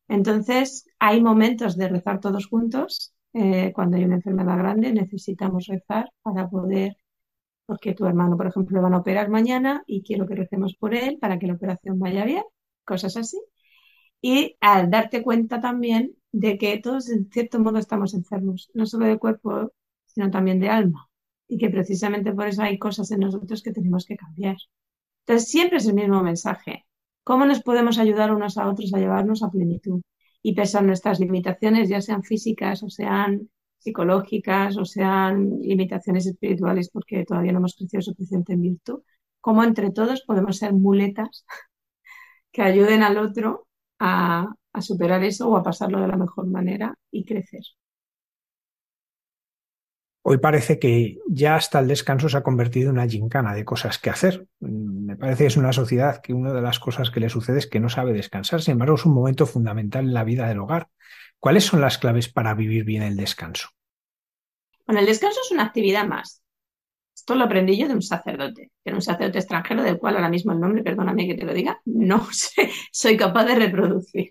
Entonces, hay momentos de rezar todos juntos. Eh, cuando hay una enfermedad grande, necesitamos rezar para poder, porque tu hermano, por ejemplo, lo van a operar mañana y quiero que recemos por él para que la operación vaya bien, cosas así. Y al darte cuenta también de que todos, en cierto modo, estamos enfermos, no solo de cuerpo, sino también de alma y que precisamente por eso hay cosas en nosotros que tenemos que cambiar. Entonces, siempre es el mismo mensaje. ¿Cómo nos podemos ayudar unos a otros a llevarnos a plenitud? Y pese a nuestras limitaciones, ya sean físicas o sean psicológicas o sean limitaciones espirituales porque todavía no hemos crecido suficiente en virtud, cómo entre todos podemos ser muletas (laughs) que ayuden al otro a, a superar eso o a pasarlo de la mejor manera y crecer. Hoy parece que ya hasta el descanso se ha convertido en una gincana de cosas que hacer. Me parece que es una sociedad que una de las cosas que le sucede es que no sabe descansar. Sin embargo, es un momento fundamental en la vida del hogar. ¿Cuáles son las claves para vivir bien el descanso? Bueno, el descanso es una actividad más. Esto lo aprendí yo de un sacerdote, que un sacerdote extranjero del cual ahora mismo el nombre, perdóname que te lo diga, no (laughs) sé, soy capaz de reproducir.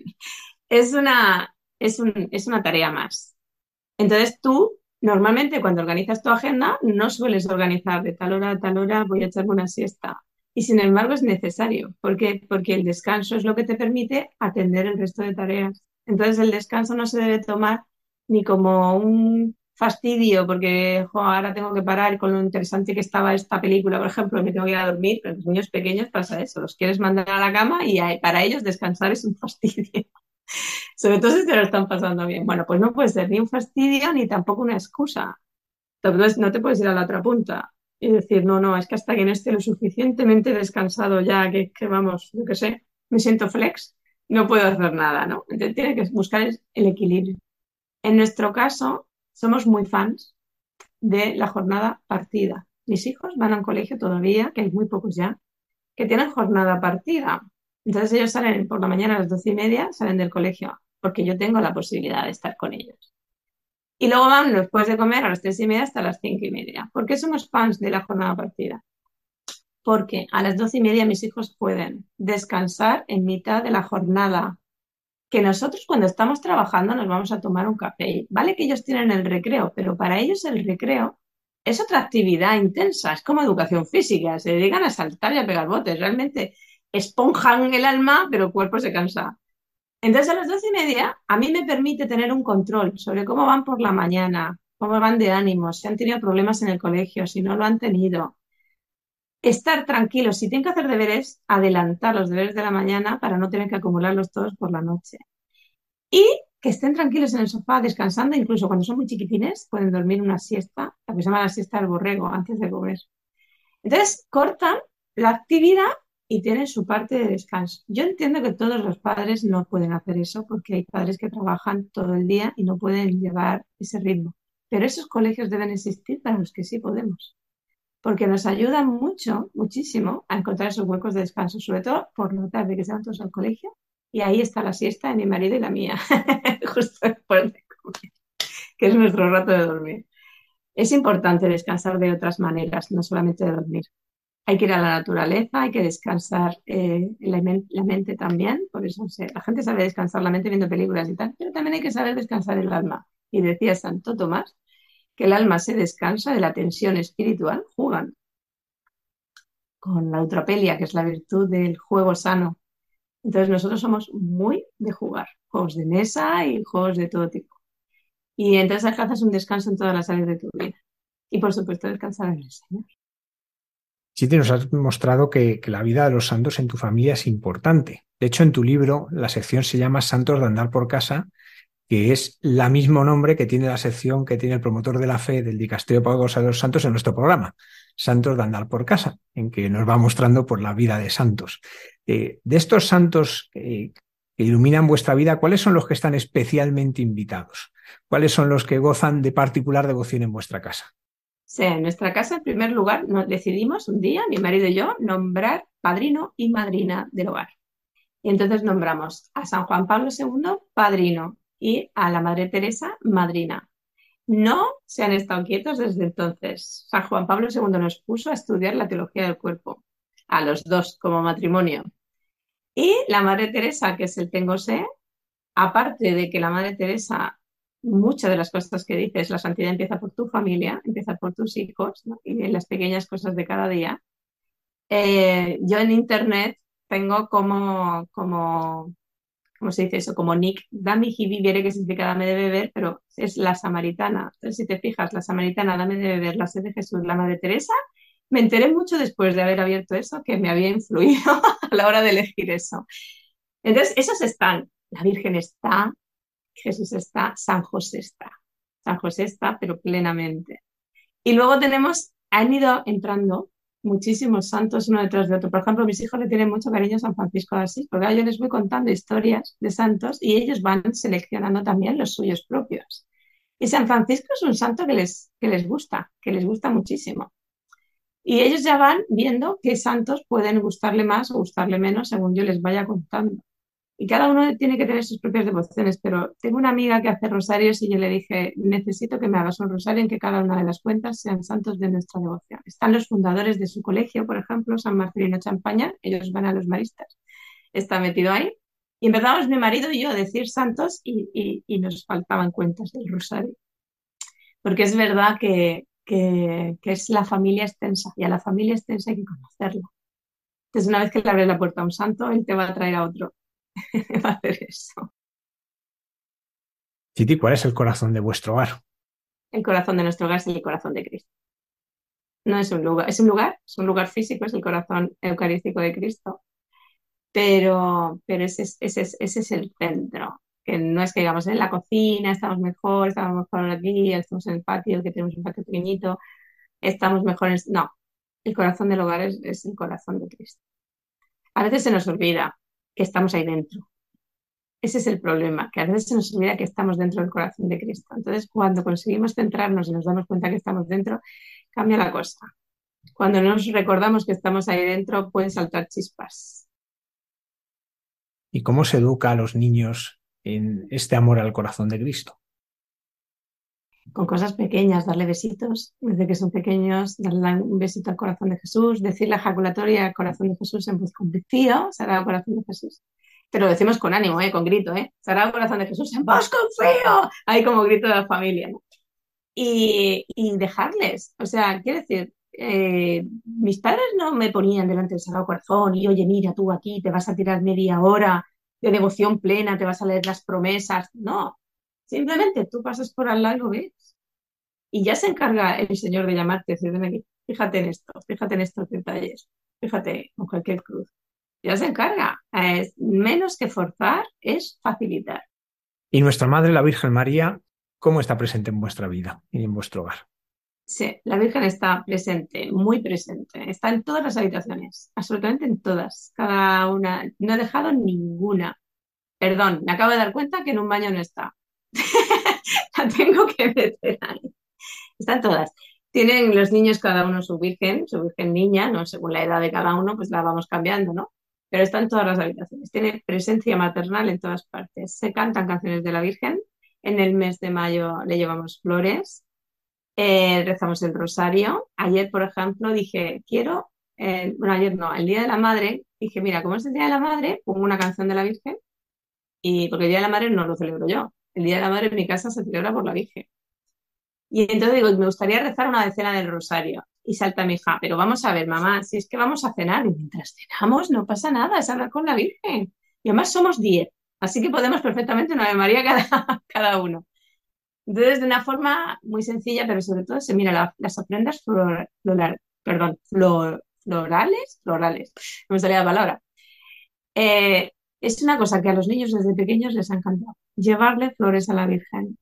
Es una, es, un, es una tarea más. Entonces tú Normalmente cuando organizas tu agenda no sueles organizar de tal hora a tal hora voy a echarme una siesta. Y sin embargo es necesario. ¿Por Porque el descanso es lo que te permite atender el resto de tareas. Entonces el descanso no se debe tomar ni como un fastidio porque ahora tengo que parar con lo interesante que estaba esta película, por ejemplo, me tengo que ir a dormir, pero los niños pequeños pasa eso, los quieres mandar a la cama y para ellos descansar es un fastidio. (laughs) Sobre todo si te lo están pasando bien. Bueno, pues no puede ser ni un fastidio ni tampoco una excusa. Entonces no te puedes ir a la otra punta y decir, no, no, es que hasta que no esté lo suficientemente descansado ya, que, que vamos, yo qué sé, me siento flex, no puedo hacer nada, ¿no? Entonces tiene que buscar el equilibrio. En nuestro caso, somos muy fans de la jornada partida. Mis hijos van a un colegio todavía, que hay muy pocos ya, que tienen jornada partida. Entonces ellos salen por la mañana a las doce y media, salen del colegio, porque yo tengo la posibilidad de estar con ellos. Y luego van después de comer a las tres y media hasta las cinco y media. ¿Por qué somos fans de la jornada partida? Porque a las doce y media mis hijos pueden descansar en mitad de la jornada. Que nosotros cuando estamos trabajando nos vamos a tomar un café. Vale que ellos tienen el recreo, pero para ellos el recreo es otra actividad intensa, es como educación física, se dedican a saltar y a pegar botes. Realmente esponjan el alma, pero el cuerpo se cansa. Entonces, a las doce y media, a mí me permite tener un control sobre cómo van por la mañana, cómo van de ánimo, si han tenido problemas en el colegio, si no lo han tenido. Estar tranquilos. Si tienen que hacer deberes, adelantar los deberes de la mañana para no tener que acumularlos todos por la noche. Y que estén tranquilos en el sofá descansando, incluso cuando son muy chiquitines, pueden dormir una siesta, la que se llama la siesta del borrego, antes de comer. Entonces, cortan la actividad y tienen su parte de descanso. Yo entiendo que todos los padres no pueden hacer eso porque hay padres que trabajan todo el día y no pueden llevar ese ritmo. Pero esos colegios deben existir para los que sí podemos. Porque nos ayudan mucho, muchísimo a encontrar esos huecos de descanso, sobre todo por la tarde que se todos al colegio y ahí está la siesta de mi marido y la mía, (laughs) justo después de comer, que es nuestro rato de dormir. Es importante descansar de otras maneras, no solamente de dormir hay que ir a la naturaleza, hay que descansar eh, la, mente también, por eso la gente sabe descansar la mente viendo películas y tal, pero también hay que saber descansar el alma. Y decía Santo Tomás que el alma se descansa de la tensión espiritual jugando con la eutropelia, que es la virtud del juego sano. Entonces nosotros somos muy de jugar, juegos de mesa y juegos de todo tipo. Y entonces alcanzas un descanso en todas las áreas de tu vida. Y por supuesto descansar en el Señor. Sí te nos has mostrado que, la vida de los santos en tu familia es importante. De hecho, en tu libro la sección se llama Santos de andar por casa, que es la mismo nombre que tiene la sección que tiene el promotor de la fe del Dicasterio Pablo de los Santos en nuestro programa. Santos de andar por casa, en que nos va mostrando por la vida de santos. Eh, de estos santos que iluminan vuestra vida, ¿cuáles son los que están especialmente invitados? ¿Cuáles son los que gozan de particular devoción en vuestra casa? Sí, en nuestra casa, en primer lugar, nos decidimos un día, mi marido y yo, nombrar padrino y madrina del hogar. Y entonces nombramos a San Juan Pablo II padrino y a la Madre Teresa madrina. No se han estado quietos desde entonces. San Juan Pablo II nos puso a estudiar la teología del cuerpo, a los dos como matrimonio. Y la Madre Teresa, que es el tengo sé, aparte de que la Madre Teresa, muchas de las cosas que dice es la santidad empieza por tu familia, empieza por tus hijos y en las pequeñas cosas de cada día. Eh, yo en Internet tengo como, como ¿cómo se dice eso? Como Nick, dame y viviere, que significa dame de beber, pero es la samaritana. Entonces, si te fijas, la samaritana, dame de beber, la sed de Jesús, la madre Teresa, me enteré mucho después de haber abierto eso que me había influido (laughs) a la hora de elegir eso. Entonces, esos están. La Virgen está, Jesús está, San José está. San José está, pero plenamente. Y luego tenemos, han ido entrando muchísimos santos uno detrás de otro. Por ejemplo, mis hijos le tienen mucho cariño a San Francisco de Asís, porque yo les voy contando historias de santos y ellos van seleccionando también los suyos propios. Y San Francisco es un santo que les, que les gusta, que les gusta muchísimo. Y ellos ya van viendo qué santos pueden gustarle más o gustarle menos según yo les vaya contando. Y cada uno tiene que tener sus propias devociones, pero tengo una amiga que hace rosarios y yo le dije, necesito que me hagas un rosario en que cada una de las cuentas sean santos de nuestra devoción. Están los fundadores de su colegio, por ejemplo, San Marcelino Champaña, ellos van a los maristas, está metido ahí. Y empezamos mi marido y yo a decir santos y, nos faltaban cuentas del rosario. Porque es verdad que, que, es la familia extensa y a la familia extensa hay que conocerla. Entonces, una vez que le abres la puerta a un santo, él te va a traer a otro. (laughs) va a hacer eso. Titi, ¿cuál es el corazón de vuestro hogar? El corazón de nuestro hogar es el corazón de Cristo. No es un lugar, es un lugar, es un lugar físico, es el corazón eucarístico de Cristo. Pero, pero ese, ese, ese es el centro. Que no es que digamos en la cocina, estamos mejor, estamos mejor aquí, estamos en el patio, que tenemos un patio pequeñito, estamos mejores. No, el corazón del hogar es, es el corazón de Cristo. A veces se nos olvida, que estamos ahí dentro. Ese es el problema, que a veces se nos olvida que estamos dentro del corazón de Cristo. Entonces, cuando conseguimos centrarnos y nos damos cuenta que estamos dentro, cambia la cosa. Cuando nos recordamos que estamos ahí dentro, pueden saltar chispas. ¿Y cómo se educa a los niños en este amor al corazón de Cristo? Con cosas pequeñas, darle besitos desde que son pequeños, darle un besito al corazón de Jesús, decir la ejaculatoria al corazón de Jesús en voz conflictiva, Sagrado Corazón de Jesús. Pero lo decimos con ánimo, ¿eh? con grito, ¿eh? Sagrado Corazón de Jesús en voz confío. Ahí como grito de la familia. Y, dejarles, o sea, quiero decir, eh, mis padres no me ponían delante del Sagrado Corazón y, oye, mira, tú aquí te vas a tirar media hora de devoción plena, te vas a leer las promesas. No, simplemente tú pasas por al lado y lo ves. Y ya se encarga el Señor de llamarte, decirme, fíjate en esto, fíjate en estos detalles, fíjate con cualquier cruz. Ya se encarga. Es menos que forzar, es facilitar. ¿Y nuestra Madre, la Virgen María, cómo está presente en vuestra vida y en vuestro hogar? Sí, la Virgen está presente, muy presente. Está en todas las habitaciones, absolutamente en todas. Cada una, no he dejado ninguna. Perdón, me acabo de dar cuenta que en un baño no está. (laughs) la tengo que meter ahí. Están todas. Tienen los niños cada uno su virgen, su virgen niña, ¿no? Según la edad de cada uno, pues la vamos cambiando, ¿no? Pero están todas las habitaciones. Tiene presencia maternal en todas partes. Se cantan canciones de la Virgen. En el mes de mayo le llevamos flores. Eh, rezamos el rosario. Ayer, por ejemplo, dije, quiero, eh, bueno, ayer no, el Día de la Madre, dije, mira, como es el Día de la Madre, pongo una canción de la Virgen. Y porque el Día de la Madre no lo celebro yo. El Día de la Madre en mi casa se celebra por la Virgen. Y entonces digo, me gustaría rezar una decena del rosario. Y salta mi hija, pero vamos a ver, mamá, si es que vamos a cenar y mientras cenamos no pasa nada, es hablar con la Virgen. Y además somos diez, así que podemos perfectamente una de María cada, (laughs) cada uno. Entonces, de una forma muy sencilla, pero sobre todo se mira las ofrendas perdón, florales, florales, no me salía la palabra. Eh, es una cosa que a los niños desde pequeños les ha encantado, llevarle flores a la Virgen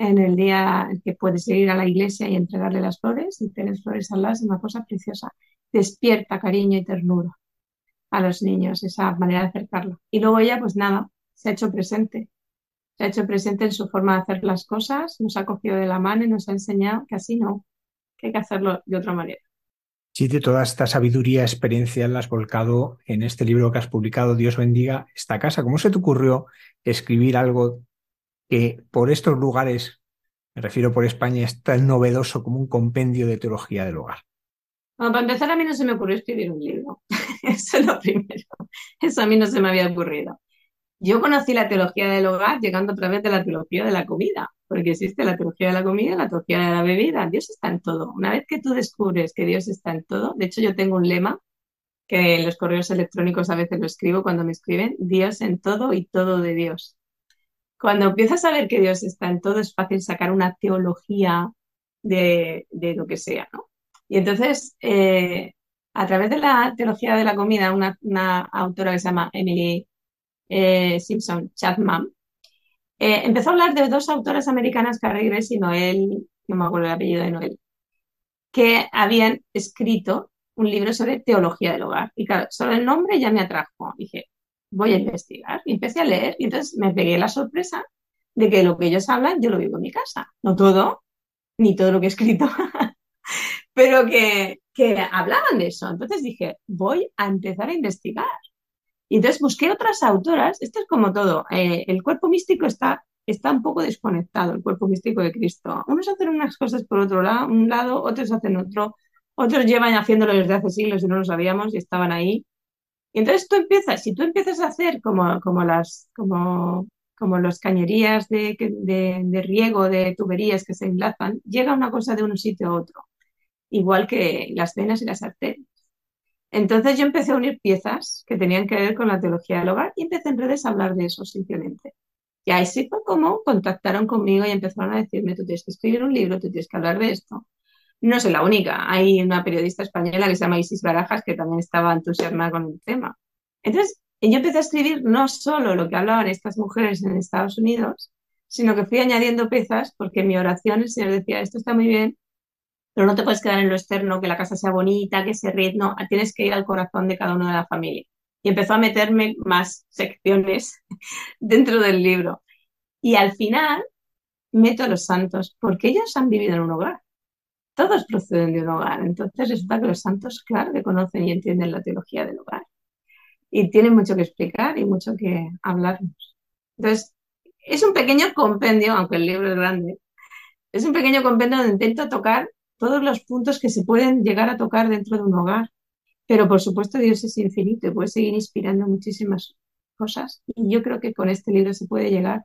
en el día que puedes ir a la iglesia y entregarle las flores y tener flores al lado es una cosa preciosa. Despierta cariño y ternura a los niños, esa manera de acercarla. Y luego ella, pues nada, se ha hecho presente. Se ha hecho presente en su forma de hacer las cosas, nos ha cogido de la mano y nos ha enseñado que así no, que hay que hacerlo de otra manera. Sí, de toda esta sabiduría, experiencia la has volcado en este libro que has publicado, Dios bendiga esta casa. ¿Cómo se te ocurrió escribir algo que por estos lugares, me refiero por España, es tan novedoso como un compendio de teología del hogar? Bueno, para empezar, a mí no se me ocurrió escribir un libro. (laughs) Eso es lo primero. Eso a mí no se me había ocurrido. Yo conocí la teología del hogar llegando a través de la teología de la comida, porque existe la teología de la comida y la teología de la bebida. Dios está en todo. Una vez que tú descubres que Dios está en todo, de hecho yo tengo un lema que en los correos electrónicos a veces lo escribo cuando me escriben, Dios en todo y todo de Dios. Cuando empiezas a ver que Dios está en todo, es fácil sacar una teología de, lo que sea, ¿no? Y entonces, eh, a través de la teología de la comida, una, una autora que se llama Emily eh, Simpson Chapman, eh, empezó a hablar de dos autoras americanas, Carrie Grace y Noel, no me acuerdo el apellido de Noel, que habían escrito un libro sobre teología del hogar. Y claro, solo el nombre ya me atrajo. Dije, voy a investigar. Y empecé a leer y entonces me pegué la sorpresa de que lo que ellos hablan yo lo vivo en mi casa. No todo, ni todo lo que he escrito, (laughs) pero que, que hablaban de eso. Entonces dije, voy a empezar a investigar. Y entonces busqué otras autoras, esto es como todo, eh, el cuerpo místico está, está un poco desconectado, el cuerpo místico de Cristo. Unos hacen unas cosas por otro lado, un lado, otros hacen otro, otros llevan haciéndolo desde hace siglos y no lo sabíamos y estaban ahí. Y entonces tú empiezas, si tú empiezas a hacer como, como las, como, como las cañerías de, de, de riego, de tuberías que se enlazan, llega una cosa de un sitio a otro. Igual que las venas y las arterias. Entonces yo empecé a unir piezas que tenían que ver con la teología del hogar y empecé en redes a hablar de eso simplemente. Y ahí sí fue como contactaron conmigo y empezaron a decirme, tú tienes que escribir un libro, tú tienes que hablar de esto. No soy la única, hay una periodista española que se llama Isis Barajas que también estaba entusiasmada con el tema. Entonces, yo empecé a escribir no solo lo que hablaban estas mujeres en Estados Unidos, sino que fui añadiendo piezas porque en mi oración el Señor decía, esto está muy bien, pero no te puedes quedar en lo externo, que la casa sea bonita, que se ríe, no, tienes que ir al corazón de cada uno de la familia. Y empezó a meterme más secciones (laughs) dentro del libro. Y al final meto a los santos, porque ellos han vivido en un hogar. Todos proceden de un hogar. Entonces resulta que los santos, claro, que conocen y entienden la teología del hogar. Y tienen mucho que explicar y mucho que hablarnos. Entonces, es un pequeño compendio, aunque el libro es grande, es un pequeño compendio donde intento tocar todos los puntos que se pueden llegar a tocar dentro de un hogar. Pero por supuesto Dios es infinito y puede seguir inspirando muchísimas cosas. Y yo creo que con este libro se puede llegar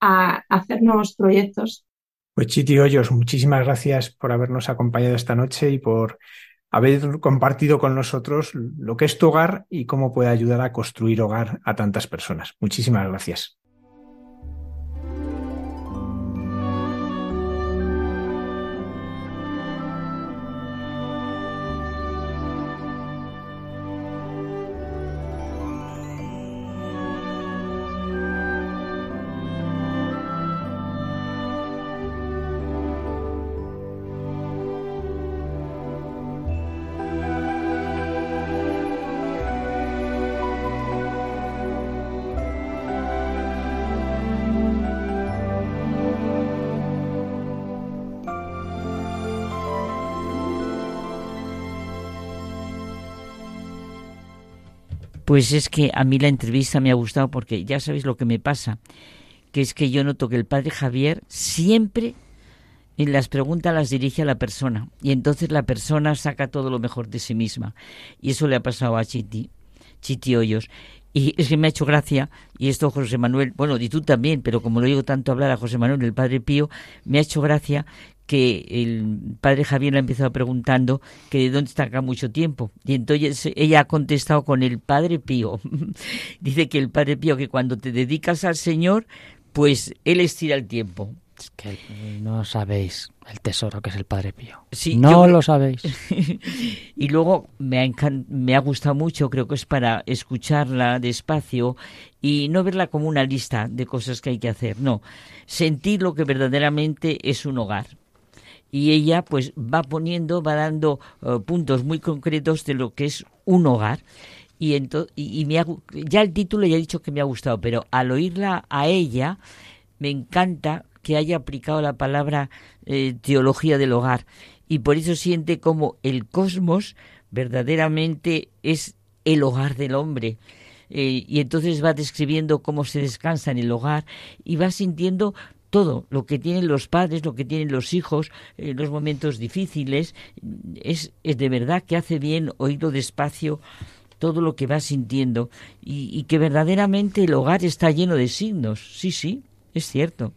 a hacer nuevos proyectos. Pues Chiti Hoyos, muchísimas gracias por habernos acompañado esta noche y por haber compartido con nosotros lo que es tu hogar y cómo puede ayudar a construir hogar a tantas personas. Muchísimas gracias. Pues es que a mí la entrevista me ha gustado porque ya sabéis lo que me pasa, que es que yo noto que el padre Javier siempre en las preguntas las dirige a la persona y entonces la persona saca todo lo mejor de sí misma. Y eso le ha pasado a Chiti, Chiti Hoyos. Y es que me ha hecho gracia, y esto José Manuel, bueno, y tú también, pero como lo digo tanto hablar a José Manuel, el padre Pío, me ha hecho gracia que el padre Javier le ha empezado preguntando que de dónde está acá mucho tiempo. Y entonces ella ha contestado con el padre Pío. (laughs) Dice que el padre Pío que cuando te dedicas al Señor, pues él estira el tiempo. Es que no sabéis el tesoro que es el Padre Pío. Sí, no lo sabéis. (laughs) y luego me ha, me ha gustado mucho, creo que es para escucharla despacio y no verla como una lista de cosas que hay que hacer, no, sentir lo que verdaderamente es un hogar. Y ella pues va poniendo, va dando eh, puntos muy concretos de lo que es un hogar. Y, y, me ya el título ya he dicho que me ha gustado, pero al oírla a ella me encanta que haya aplicado la palabra eh, teología del hogar y por eso siente como el cosmos verdaderamente es el hogar del hombre. Eh, y entonces va describiendo cómo se descansa en el hogar y va sintiendo todo lo que tienen los padres, lo que tienen los hijos en los momentos difíciles. Es, de verdad que hace bien oírlo despacio todo lo que va sintiendo y, y que verdaderamente el hogar está lleno de signos. Sí, sí, es cierto.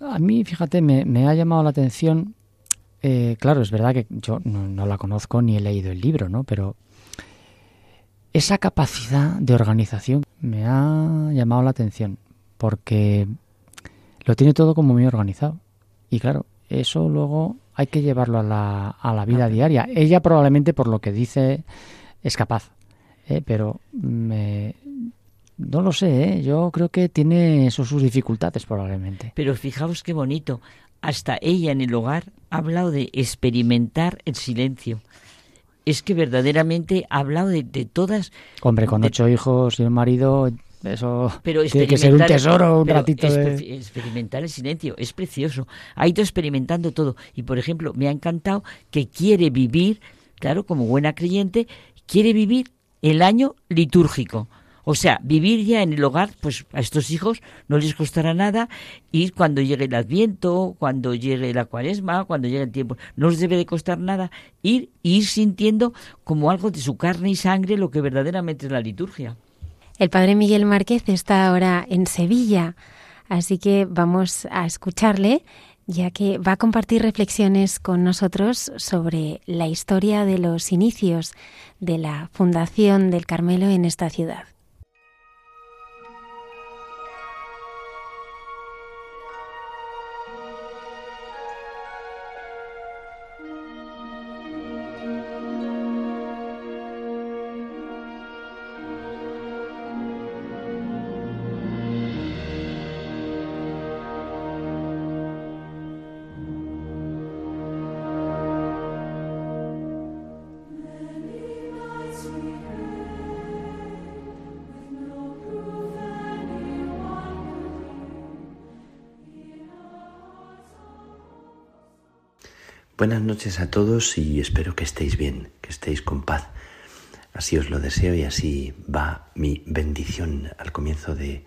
A mí, fíjate, me, ha llamado la atención. Eh, claro, es verdad que yo no, la conozco ni he leído el libro, ¿no? Pero esa capacidad de organización me ha llamado la atención porque lo tiene todo como muy organizado. Y claro, eso luego hay que llevarlo a la, a la vida diaria. Ella probablemente por lo que dice es capaz, ¿eh? pero me, no lo sé, ¿eh? yo creo que tiene sus dificultades probablemente. Pero fijaos qué bonito. Hasta ella en el hogar ha hablado de experimentar el silencio. Es que verdaderamente ha hablado de, todas. Hombre, con ocho hijos y un marido, eso pero tiene que ser un tesoro, un ratito de... Experimentar el silencio, es precioso. Ha ido experimentando todo. Y, por ejemplo, me ha encantado que quiere vivir, claro, como buena creyente, quiere vivir el año litúrgico. O sea, vivir ya en el hogar, pues a estos hijos no les costará nada ir cuando llegue el Adviento, cuando llegue la Cuaresma, cuando llegue el tiempo. No les debe de costar nada ir ir sintiendo como algo de su carne y sangre lo que verdaderamente es la liturgia. El padre Miguel Márquez está ahora en Sevilla, así que vamos a escucharle ya que va a compartir reflexiones con nosotros sobre la historia de los inicios de la fundación del Carmelo en esta ciudad. Buenas noches a todos y espero que estéis bien, que estéis con paz. Así os lo deseo y así va mi bendición al comienzo de,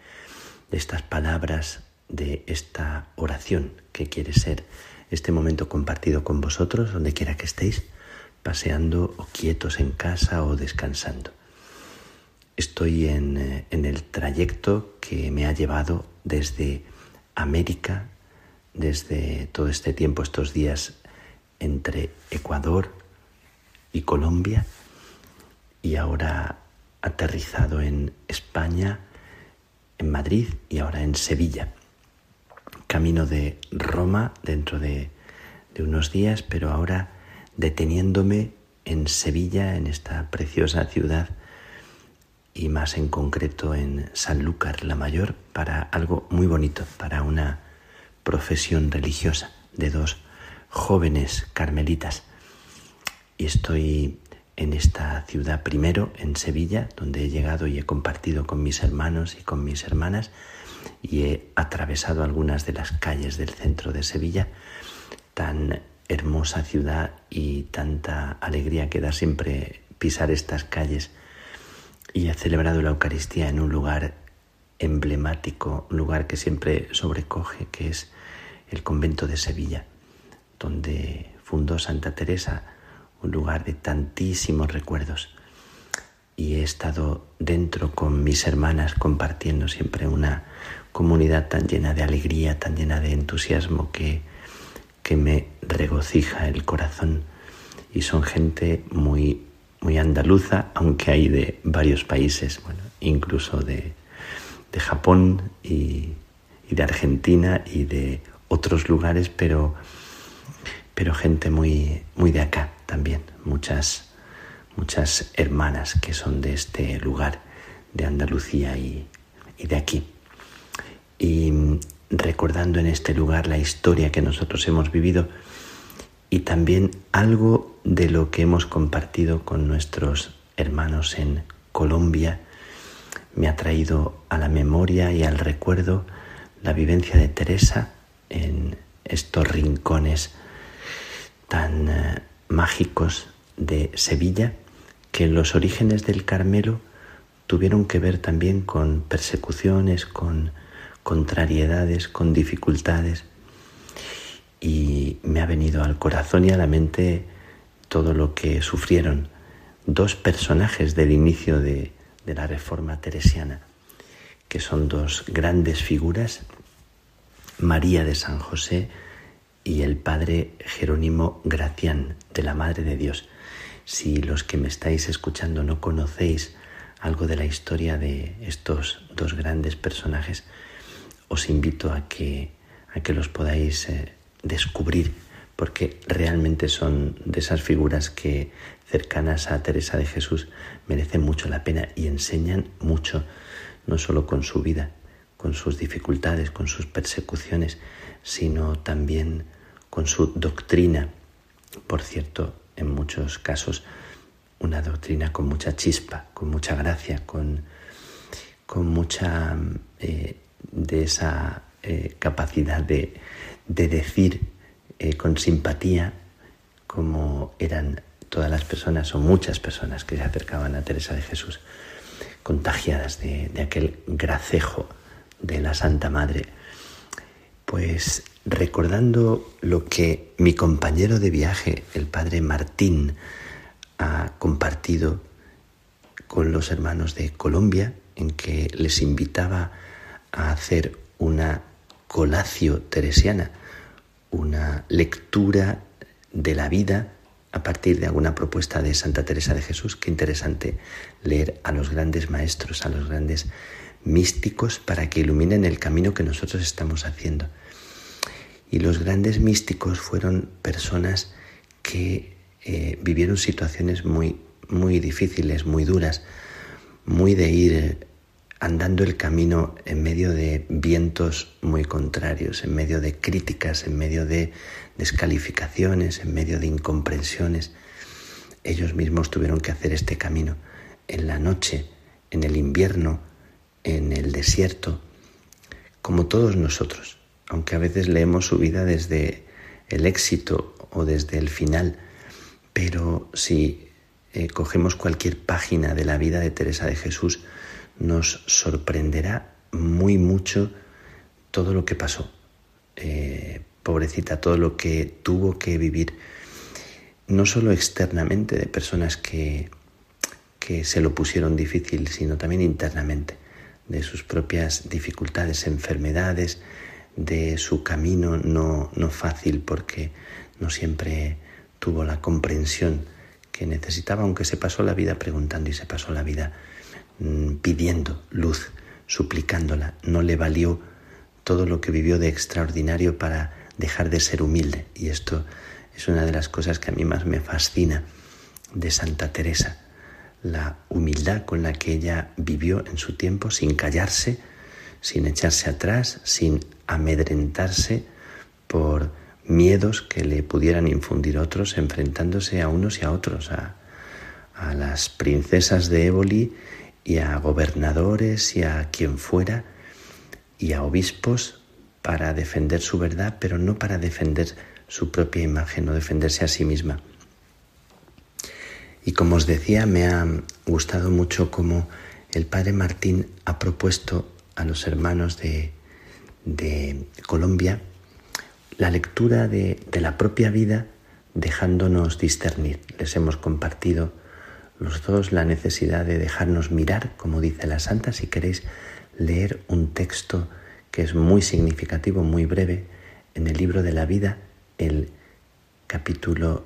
estas palabras, de esta oración que quiere ser este momento compartido con vosotros, donde quiera que estéis, paseando o quietos en casa o descansando. Estoy en, eh, el trayecto que me ha llevado desde América, desde todo este tiempo, estos días entre Ecuador y Colombia y ahora aterrizado en España, en Madrid y ahora en Sevilla. Camino de Roma dentro de, unos días, pero ahora deteniéndome en Sevilla, en esta preciosa ciudad, y más en concreto en Sanlúcar la Mayor, para algo muy bonito, para una profesión religiosa de dos jóvenes carmelitas. Y estoy en esta ciudad primero, en Sevilla, donde he llegado y he compartido con mis hermanos y con mis hermanas y he atravesado algunas de las calles del centro de Sevilla, tan hermosa ciudad y tanta alegría que da siempre pisar estas calles. Y he celebrado la Eucaristía en un lugar emblemático, un lugar que siempre sobrecoge, que es el convento de Sevilla donde fundó Santa Teresa, un lugar de tantísimos recuerdos. Y he estado dentro con mis hermanas compartiendo siempre una comunidad tan llena de alegría, tan llena de entusiasmo que, que me regocija el corazón. Y son gente muy, muy andaluza, aunque hay de varios países, bueno, incluso de, de Japón y, y de Argentina y de otros lugares, pero, pero gente muy, muy de acá también, muchas, muchas hermanas que son de este lugar, de Andalucía y, y de aquí. Y recordando en este lugar la historia que nosotros hemos vivido y también algo de lo que hemos compartido con nuestros hermanos en Colombia, me ha traído a la memoria y al recuerdo la vivencia de Teresa en estos rincones tan eh, mágicos de Sevilla que los orígenes del Carmelo tuvieron que ver también con persecuciones, con contrariedades, con dificultades. Y me ha venido al corazón y a la mente todo lo que sufrieron dos personajes del inicio de, de la Reforma Teresiana, que son dos grandes figuras, María de San José y el padre Jerónimo Gracián de la Madre de Dios. Si los que me estáis escuchando no conocéis algo de la historia de estos dos grandes personajes, os invito a que, a que los podáis eh, descubrir, porque realmente son de esas figuras que cercanas a Teresa de Jesús merecen mucho la pena y enseñan mucho, no solo con su vida, con sus dificultades, con sus persecuciones, sino también con su doctrina. Por cierto, en muchos casos, una doctrina con mucha chispa, con mucha gracia, con, con mucha eh, de esa eh, capacidad de, decir eh, con simpatía como eran todas las personas o muchas personas que se acercaban a Teresa de Jesús, contagiadas de, de aquel gracejo de la Santa Madre, pues recordando lo que mi compañero de viaje, el padre Martín, ha compartido con los hermanos de Colombia, en que les invitaba a hacer una colacio teresiana, una lectura de la vida a partir de alguna propuesta de Santa Teresa de Jesús. Qué interesante leer a los grandes maestros, a los grandes místicos para que iluminen el camino que nosotros estamos haciendo. Y los grandes místicos fueron personas que eh, vivieron situaciones muy, muy difíciles, muy duras, muy de ir andando el camino en medio de vientos muy contrarios, en medio de críticas, en medio de descalificaciones, en medio de incomprensiones. Ellos mismos tuvieron que hacer este camino en la noche, en el invierno, en el desierto, como todos nosotros, aunque a veces leemos su vida desde el éxito o desde el final, pero si eh, cogemos cualquier página de la vida de Teresa de Jesús, nos sorprenderá muy mucho todo lo que pasó. Eh, pobrecita, todo lo que tuvo que vivir, no solo externamente de personas que, que se lo pusieron difícil, sino también internamente, de sus propias dificultades, enfermedades, de su camino no, no fácil porque no siempre tuvo la comprensión que necesitaba, aunque se pasó la vida preguntando y se pasó la vida Mm, pidiendo luz, suplicándola. No le valió todo lo que vivió de extraordinario para dejar de ser humilde. Y esto es una de las cosas que a mí más me fascina de Santa Teresa, la humildad con la que ella vivió en su tiempo sin callarse, sin echarse atrás, sin amedrentarse por miedos que le pudieran infundir otros, enfrentándose a unos y a otros, a, las princesas de Éboli y a gobernadores y a quien fuera y a obispos para defender su verdad, pero no para defender su propia imagen o defenderse a sí misma. Y como os decía, me ha gustado mucho cómo el padre Martín ha propuesto a los hermanos de, de Colombia la lectura de, de la propia vida dejándonos discernir. Les hemos compartido los dos la necesidad de dejarnos mirar, como dice la santa, si queréis leer un texto que es muy significativo, muy breve, en el libro de la vida, el capítulo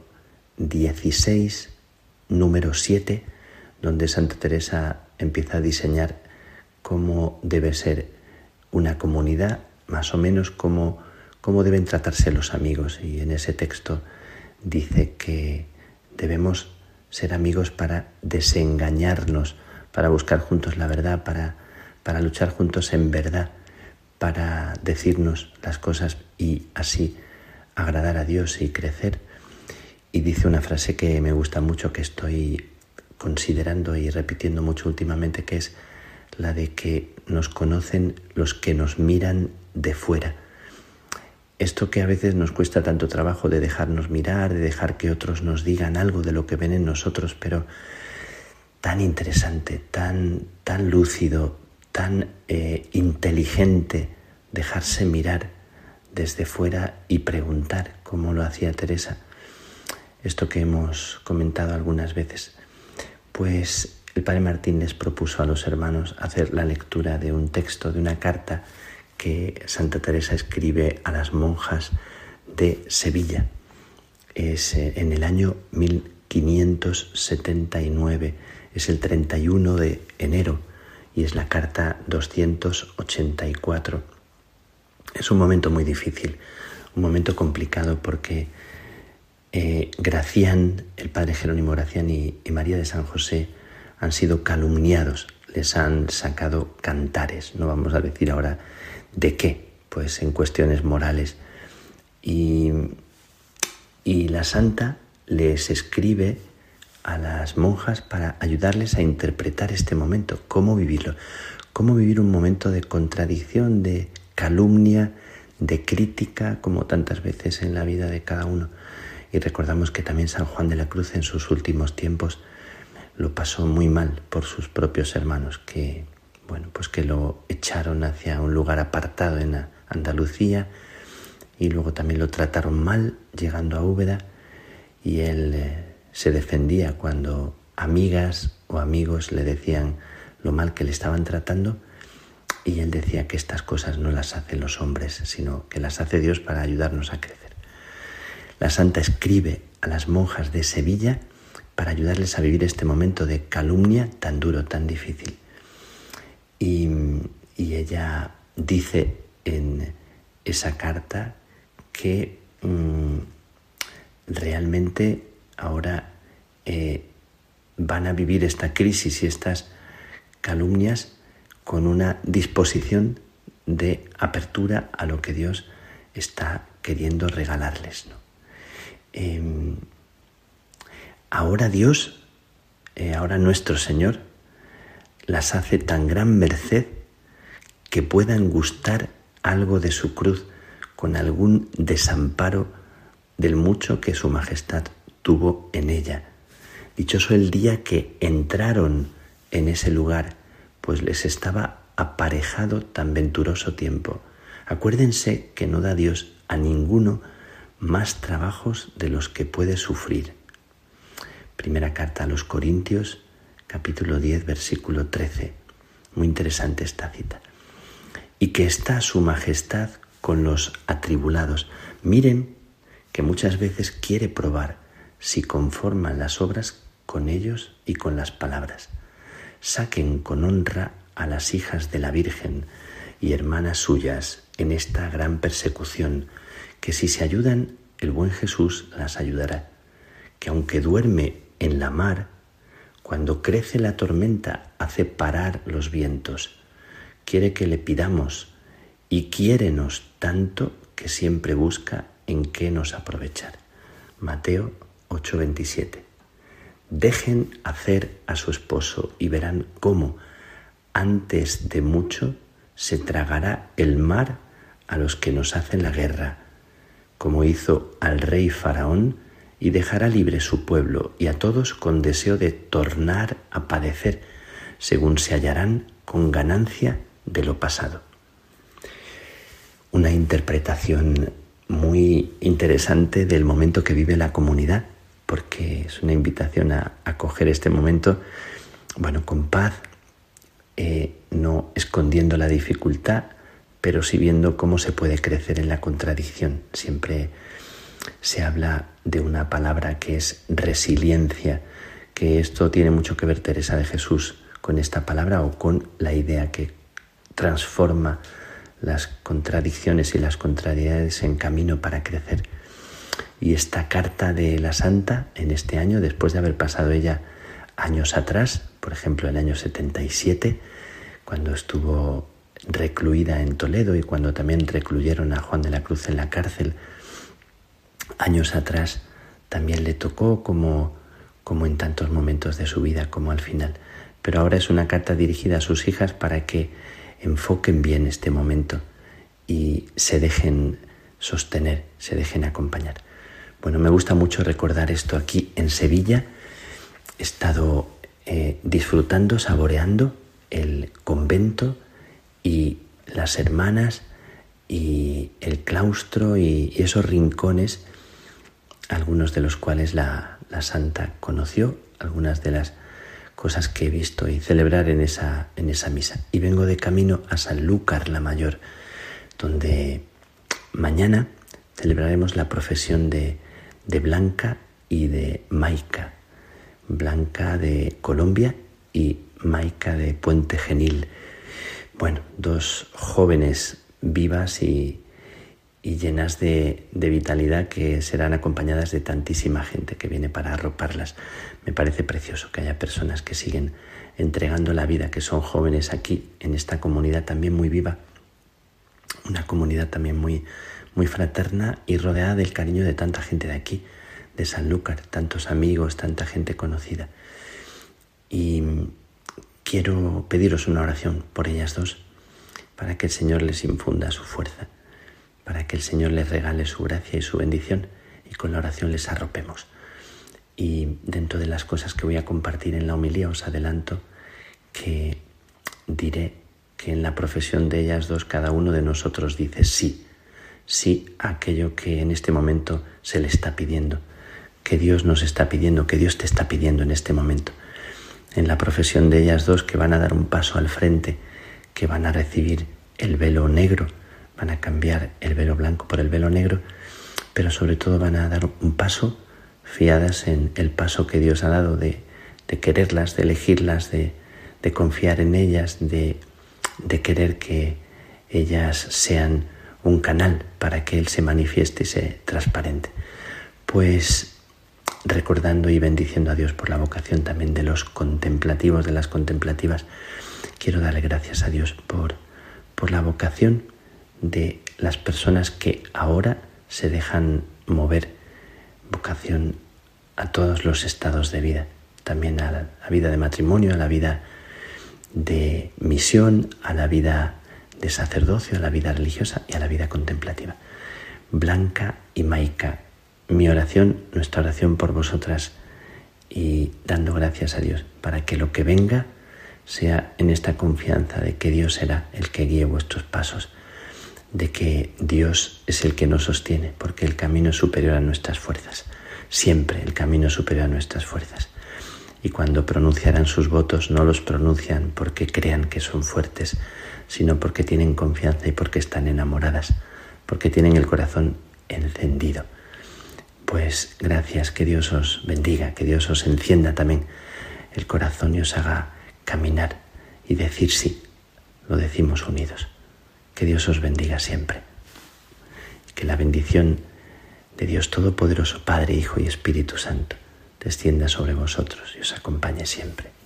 16, número 7, donde Santa Teresa empieza a diseñar cómo debe ser una comunidad más o menos cómo, cómo deben tratarse los amigos y en ese texto dice que debemos ser amigos para desengañarnos, para buscar juntos la verdad, para, para luchar juntos en verdad, para decirnos las cosas y así agradar a Dios y crecer. Y dice una frase que me gusta mucho, que estoy considerando y repitiendo mucho últimamente, que es la de que nos conocen los que nos miran de fuera. Esto que a veces nos cuesta tanto trabajo de dejarnos mirar, de dejar que otros nos digan algo de lo que ven en nosotros, pero tan interesante, tan, tan lúcido, tan eh, inteligente dejarse mirar desde fuera y preguntar, como lo hacía Teresa. Esto que hemos comentado algunas veces. Pues el padre Martín les propuso a los hermanos hacer la lectura de un texto, de una carta que Santa Teresa escribe a las monjas de Sevilla. Es eh, en el año 1579, es el 31 de enero y es la carta 284. Es un momento muy difícil, un momento complicado porque eh, Gracián, el padre Jerónimo Gracián y María de San José han sido calumniados, les han sacado cantares, no vamos a decir ahora de qué, pues en cuestiones morales. Y, y la santa les escribe a las monjas para ayudarles a interpretar este momento, cómo vivirlo, cómo vivir un momento de contradicción, de calumnia, de crítica, como tantas veces en la vida de cada uno. Y recordamos que también San Juan de la Cruz en sus últimos tiempos lo pasó muy mal por sus propios hermanos, que, bueno, pues que lo echaron hacia un lugar apartado en Andalucía y luego también lo trataron mal llegando a Úbeda y él eh, se defendía cuando amigas o amigos le decían lo mal que le estaban tratando y él decía que estas cosas no las hacen los hombres, sino que las hace Dios para ayudarnos a crecer. La santa escribe a las monjas de Sevilla para ayudarles a vivir este momento de calumnia tan duro, tan difícil. Y, ella dice en esa carta que mm, realmente ahora eh, van a vivir esta crisis y estas calumnias con una disposición de apertura a lo que Dios está queriendo regalarles. Em, ahora Dios, eh, ahora nuestro Señor, las hace tan gran merced que puedan gustar algo de su cruz con algún desamparo del mucho que su majestad tuvo en ella. Dichoso el día que entraron en ese lugar, pues les estaba aparejado tan venturoso tiempo. Acuérdense que no da Dios a ninguno más trabajos de los que puede sufrir. Primera carta a los Corintios, capítulo 10, versículo 13. Muy interesante esta cita. Y que está su majestad con los atribulados. Miren que muchas veces quiere probar si conforman las obras con ellos y con las palabras. Saquen con honra a las hijas de la Virgen y hermanas suyas en esta gran persecución, que si se ayudan, el buen Jesús las ayudará, que aunque duerme en la mar, cuando crece la tormenta, hace parar los vientos. Quiere que le pidamos y quiérenos tanto que siempre busca en qué nos aprovechar. Mateo 8:27. Dejen hacer a su esposo y verán cómo antes de mucho se tragará el mar a los que nos hacen la guerra, como hizo al rey Faraón y dejará libre su pueblo y a todos con deseo de tornar a padecer, según se hallarán con ganancia de lo pasado. Una interpretación muy interesante del momento que vive la comunidad, porque es una invitación a, acoger este momento, bueno, con paz, eh, no escondiendo la dificultad, pero sí viendo cómo se puede crecer en la contradicción. Siempre se habla de una palabra que es resiliencia, que esto tiene mucho que ver, Teresa de Jesús, con esta palabra o con la idea que transforma las contradicciones y las contrariedades en camino para crecer. Y esta carta de la Santa en este año, después de haber pasado ella años atrás, por ejemplo el año 77, cuando estuvo recluida en Toledo y cuando también recluyeron a Juan de la Cruz en la cárcel, años atrás también le tocó como, como en tantos momentos de su vida, como al final. Pero ahora es una carta dirigida a sus hijas para que enfoquen bien este momento y se dejen sostener, se dejen acompañar. Bueno, me gusta mucho recordar esto aquí en Sevilla. He estado eh, disfrutando, saboreando el convento y las hermanas y el claustro y, esos rincones, algunos de los cuales la, la, santa conoció, algunas de las cosas que he visto y celebrar en esa, en esa misa. Y vengo de camino a Sanlúcar la Mayor, donde mañana celebraremos la profesión de, de Blanca y de Maica. Blanca de Colombia y Maica de Puente Genil. Bueno, dos jóvenes vivas y, llenas de, vitalidad que serán acompañadas de tantísima gente que viene para arroparlas. Me parece precioso que haya personas que siguen entregando la vida, que son jóvenes aquí en esta comunidad también muy viva, una comunidad también muy, muy fraterna y rodeada del cariño de tanta gente de aquí, de Sanlúcar, tantos amigos, tanta gente conocida. Y quiero pediros una oración por ellas dos, para que el Señor les infunda su fuerza, para que el Señor les regale su gracia y su bendición y con la oración les arropemos. Y dentro de las cosas que voy a compartir en la homilía os adelanto que diré que en la profesión de ellas dos cada uno de nosotros dice sí, sí a aquello que en este momento se le está pidiendo, que Dios nos está pidiendo, que Dios te está pidiendo en este momento en la profesión de ellas dos que van a dar un paso al frente, que van a recibir el velo negro, van a cambiar el velo blanco por el velo negro, pero sobre todo van a dar un paso fiadas en el paso que Dios ha dado de, quererlas, de elegirlas, de, confiar en ellas, de, querer que ellas sean un canal para que Él se manifieste y se transparente. Pues recordando y bendiciendo a Dios por la vocación también de los contemplativos, de las contemplativas, quiero darle gracias a Dios por, por la vocación de las personas que ahora se dejan mover, vocación a todos los estados de vida, también a la, vida de matrimonio, a la vida de misión, a la vida de sacerdocio, a la vida religiosa y a la vida contemplativa. Blanca y Maica mi oración, nuestra oración por vosotras y dando gracias a Dios para que lo que venga sea en esta confianza de que Dios será el que guíe vuestros pasos, de que Dios es el que nos sostiene, porque el camino es superior a nuestras fuerzas, siempre el camino es superior a nuestras fuerzas. Y cuando pronunciarán sus votos no los pronuncian porque crean que son fuertes, sino porque tienen confianza y porque están enamoradas, porque tienen el corazón encendido pues gracias, que Dios os bendiga, que Dios os encienda también el corazón y os haga caminar y decir sí, lo decimos unidos. Que Dios os bendiga siempre. Que la bendición de Dios Todopoderoso, Padre, Hijo y Espíritu Santo, descienda sobre vosotros y os acompañe siempre.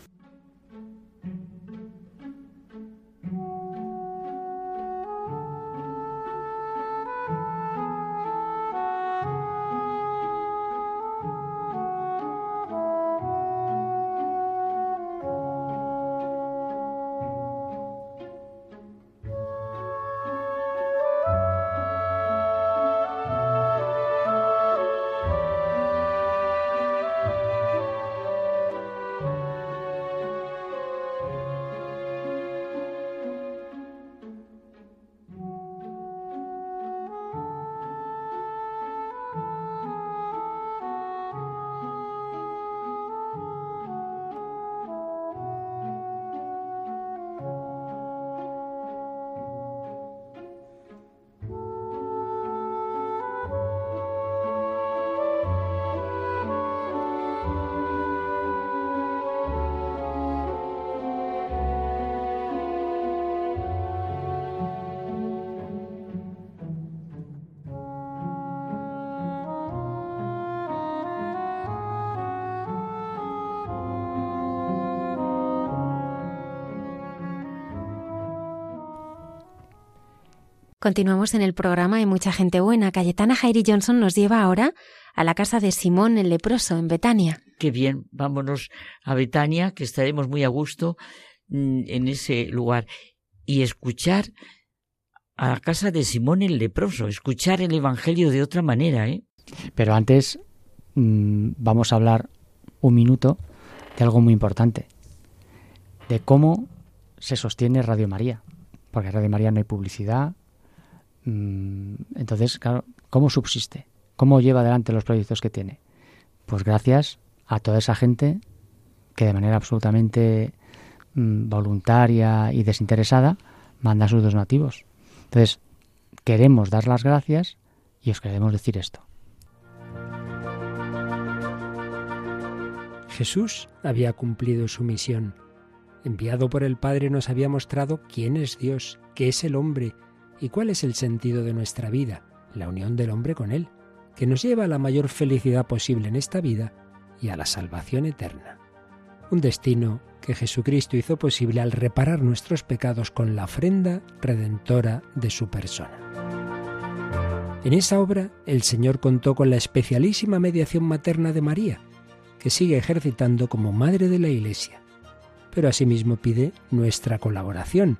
Continuamos en el programa Hay mucha gente buena. Cayetana Jairi Johnson nos lleva ahora a la casa de Simón el leproso en Betania. Qué bien, vámonos a Betania, que estaremos muy a gusto mm, en ese lugar. Y escuchar a la casa de Simón el leproso, escuchar el Evangelio de otra manera. ¿eh? Pero antes mm, vamos a hablar un minuto de algo muy importante, de cómo se sostiene Radio María. Porque en Radio María no hay publicidad, entonces, claro, ¿cómo subsiste? ¿Cómo lleva adelante los proyectos que tiene? Pues gracias a toda esa gente que de manera absolutamente mm, voluntaria y desinteresada manda sus dos nativos. Entonces, queremos dar las gracias y os queremos decir esto. Jesús había cumplido su misión. Enviado por el Padre nos había mostrado quién es Dios, qué es el hombre, y cuál es el sentido de nuestra vida, la unión del hombre con Él, que nos lleva a la mayor felicidad posible en esta vida y a la salvación eterna. Un destino que Jesucristo hizo posible al reparar nuestros pecados con la ofrenda redentora de su persona. En esa obra el Señor contó con la especialísima mediación materna de María, que sigue ejercitando como Madre de la Iglesia, pero asimismo pide nuestra colaboración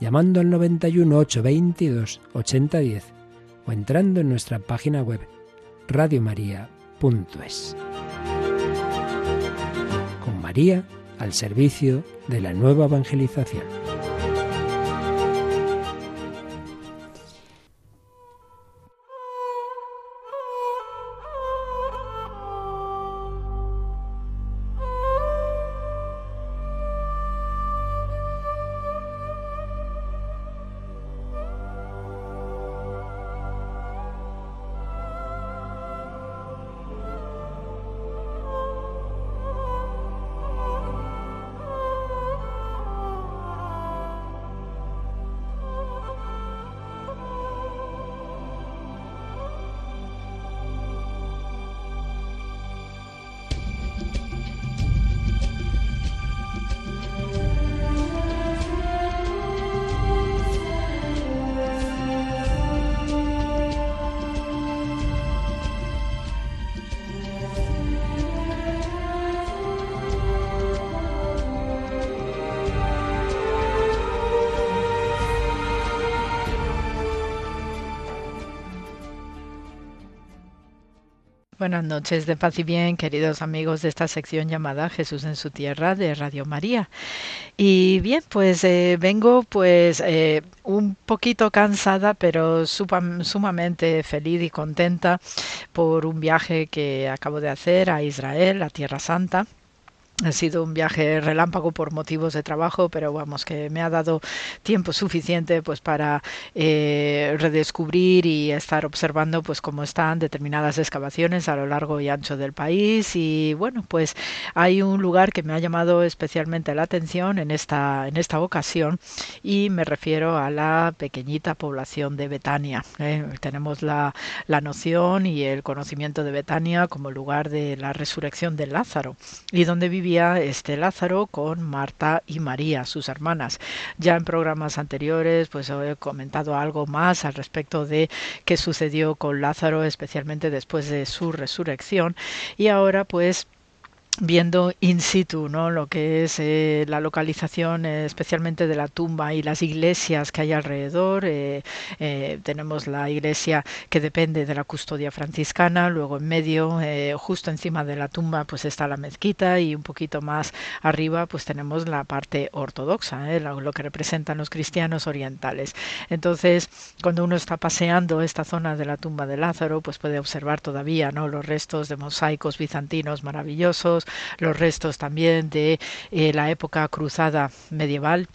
llamando al 91 822 8010 o entrando en nuestra página web radiomaria.es. Con María al servicio de la nueva evangelización. Noches de paz y bien, queridos amigos de esta sección llamada Jesús en su tierra de Radio María. Y bien, pues eh, vengo pues eh, un poquito cansada, pero sumamente feliz y contenta por un viaje que acabo de hacer a Israel, a Tierra Santa. Ha sido un viaje relámpago por motivos de trabajo, pero vamos, que me ha dado tiempo suficiente pues para eh, redescubrir y estar observando pues cómo están determinadas excavaciones a lo largo y ancho del país. Y bueno, pues hay un lugar que me ha llamado especialmente la atención en esta, en esta ocasión y me refiero a la pequeñita población de Betania. ¿eh? tenemos la, la noción y el conocimiento de Betania como lugar de la resurrección de Lázaro y donde vive este Lázaro con Marta y María, sus hermanas. Ya en programas anteriores pues he comentado algo más al respecto de qué sucedió con Lázaro, especialmente después de su resurrección y ahora pues viendo in situ ¿no? lo que es eh, la localización eh, especialmente de la tumba y las iglesias que hay alrededor. Eh, tenemos la iglesia que depende de la custodia franciscana, luego en medio, justo encima de la tumba, pues está la mezquita y un poquito más arriba pues tenemos la parte ortodoxa, lo, lo, que representan los cristianos orientales. Entonces, cuando uno está paseando esta zona de la tumba de Lázaro, pues puede observar todavía ¿no? los restos de mosaicos bizantinos maravillosos, los restos también de eh, la época cruzada medieval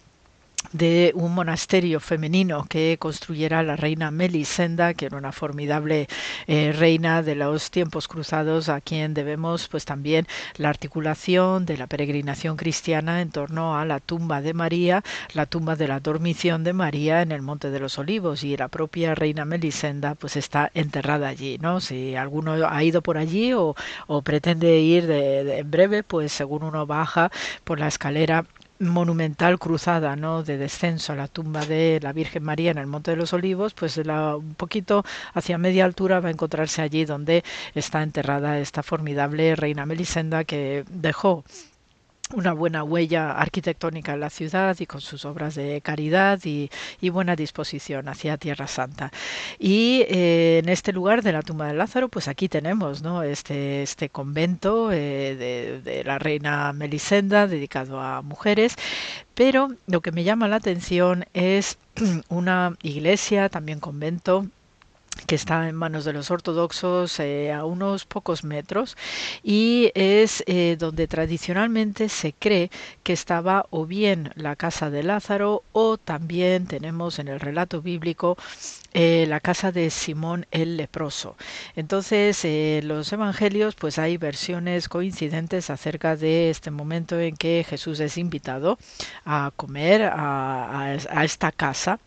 de un monasterio femenino que construyera la reina Melisenda, que era una formidable eh, reina de los tiempos cruzados, a quien debemos pues también la articulación de la peregrinación cristiana en torno a la tumba de María, la tumba de la dormición de María en el Monte de los Olivos y la propia reina Melisenda pues está enterrada allí, ¿no? Si alguno ha ido por allí o, pretende ir en breve, pues según uno baja por la escalera monumental cruzada ¿no? de descenso a la tumba de la Virgen María en el Monte de los Olivos, pues la, un poquito hacia media altura va a encontrarse allí donde está enterrada esta formidable reina Melisenda que dejó una buena huella arquitectónica en la ciudad y con sus obras de caridad y, buena disposición hacia Tierra Santa. Y eh, en este lugar de la tumba de Lázaro, pues aquí tenemos ¿no? este, este convento eh, de, de, la reina Melisenda dedicado a mujeres, pero lo que me llama la atención es (clears throat) una iglesia, también convento, que está en manos de los ortodoxos eh, a unos pocos metros y es eh, donde tradicionalmente se cree que estaba o bien la casa de Lázaro o también tenemos en el relato bíblico eh, la casa de Simón el leproso. Entonces, en los evangelios, pues hay versiones coincidentes acerca de este momento en que Jesús es invitado a comer a, a esta casa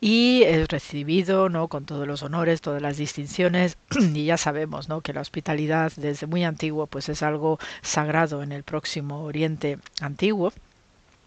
y es recibido ¿no? con todos los honores, todas las distinciones (clears throat) y ya sabemos ¿no? que la hospitalidad desde muy antiguo pues es algo sagrado en el próximo Oriente antiguo.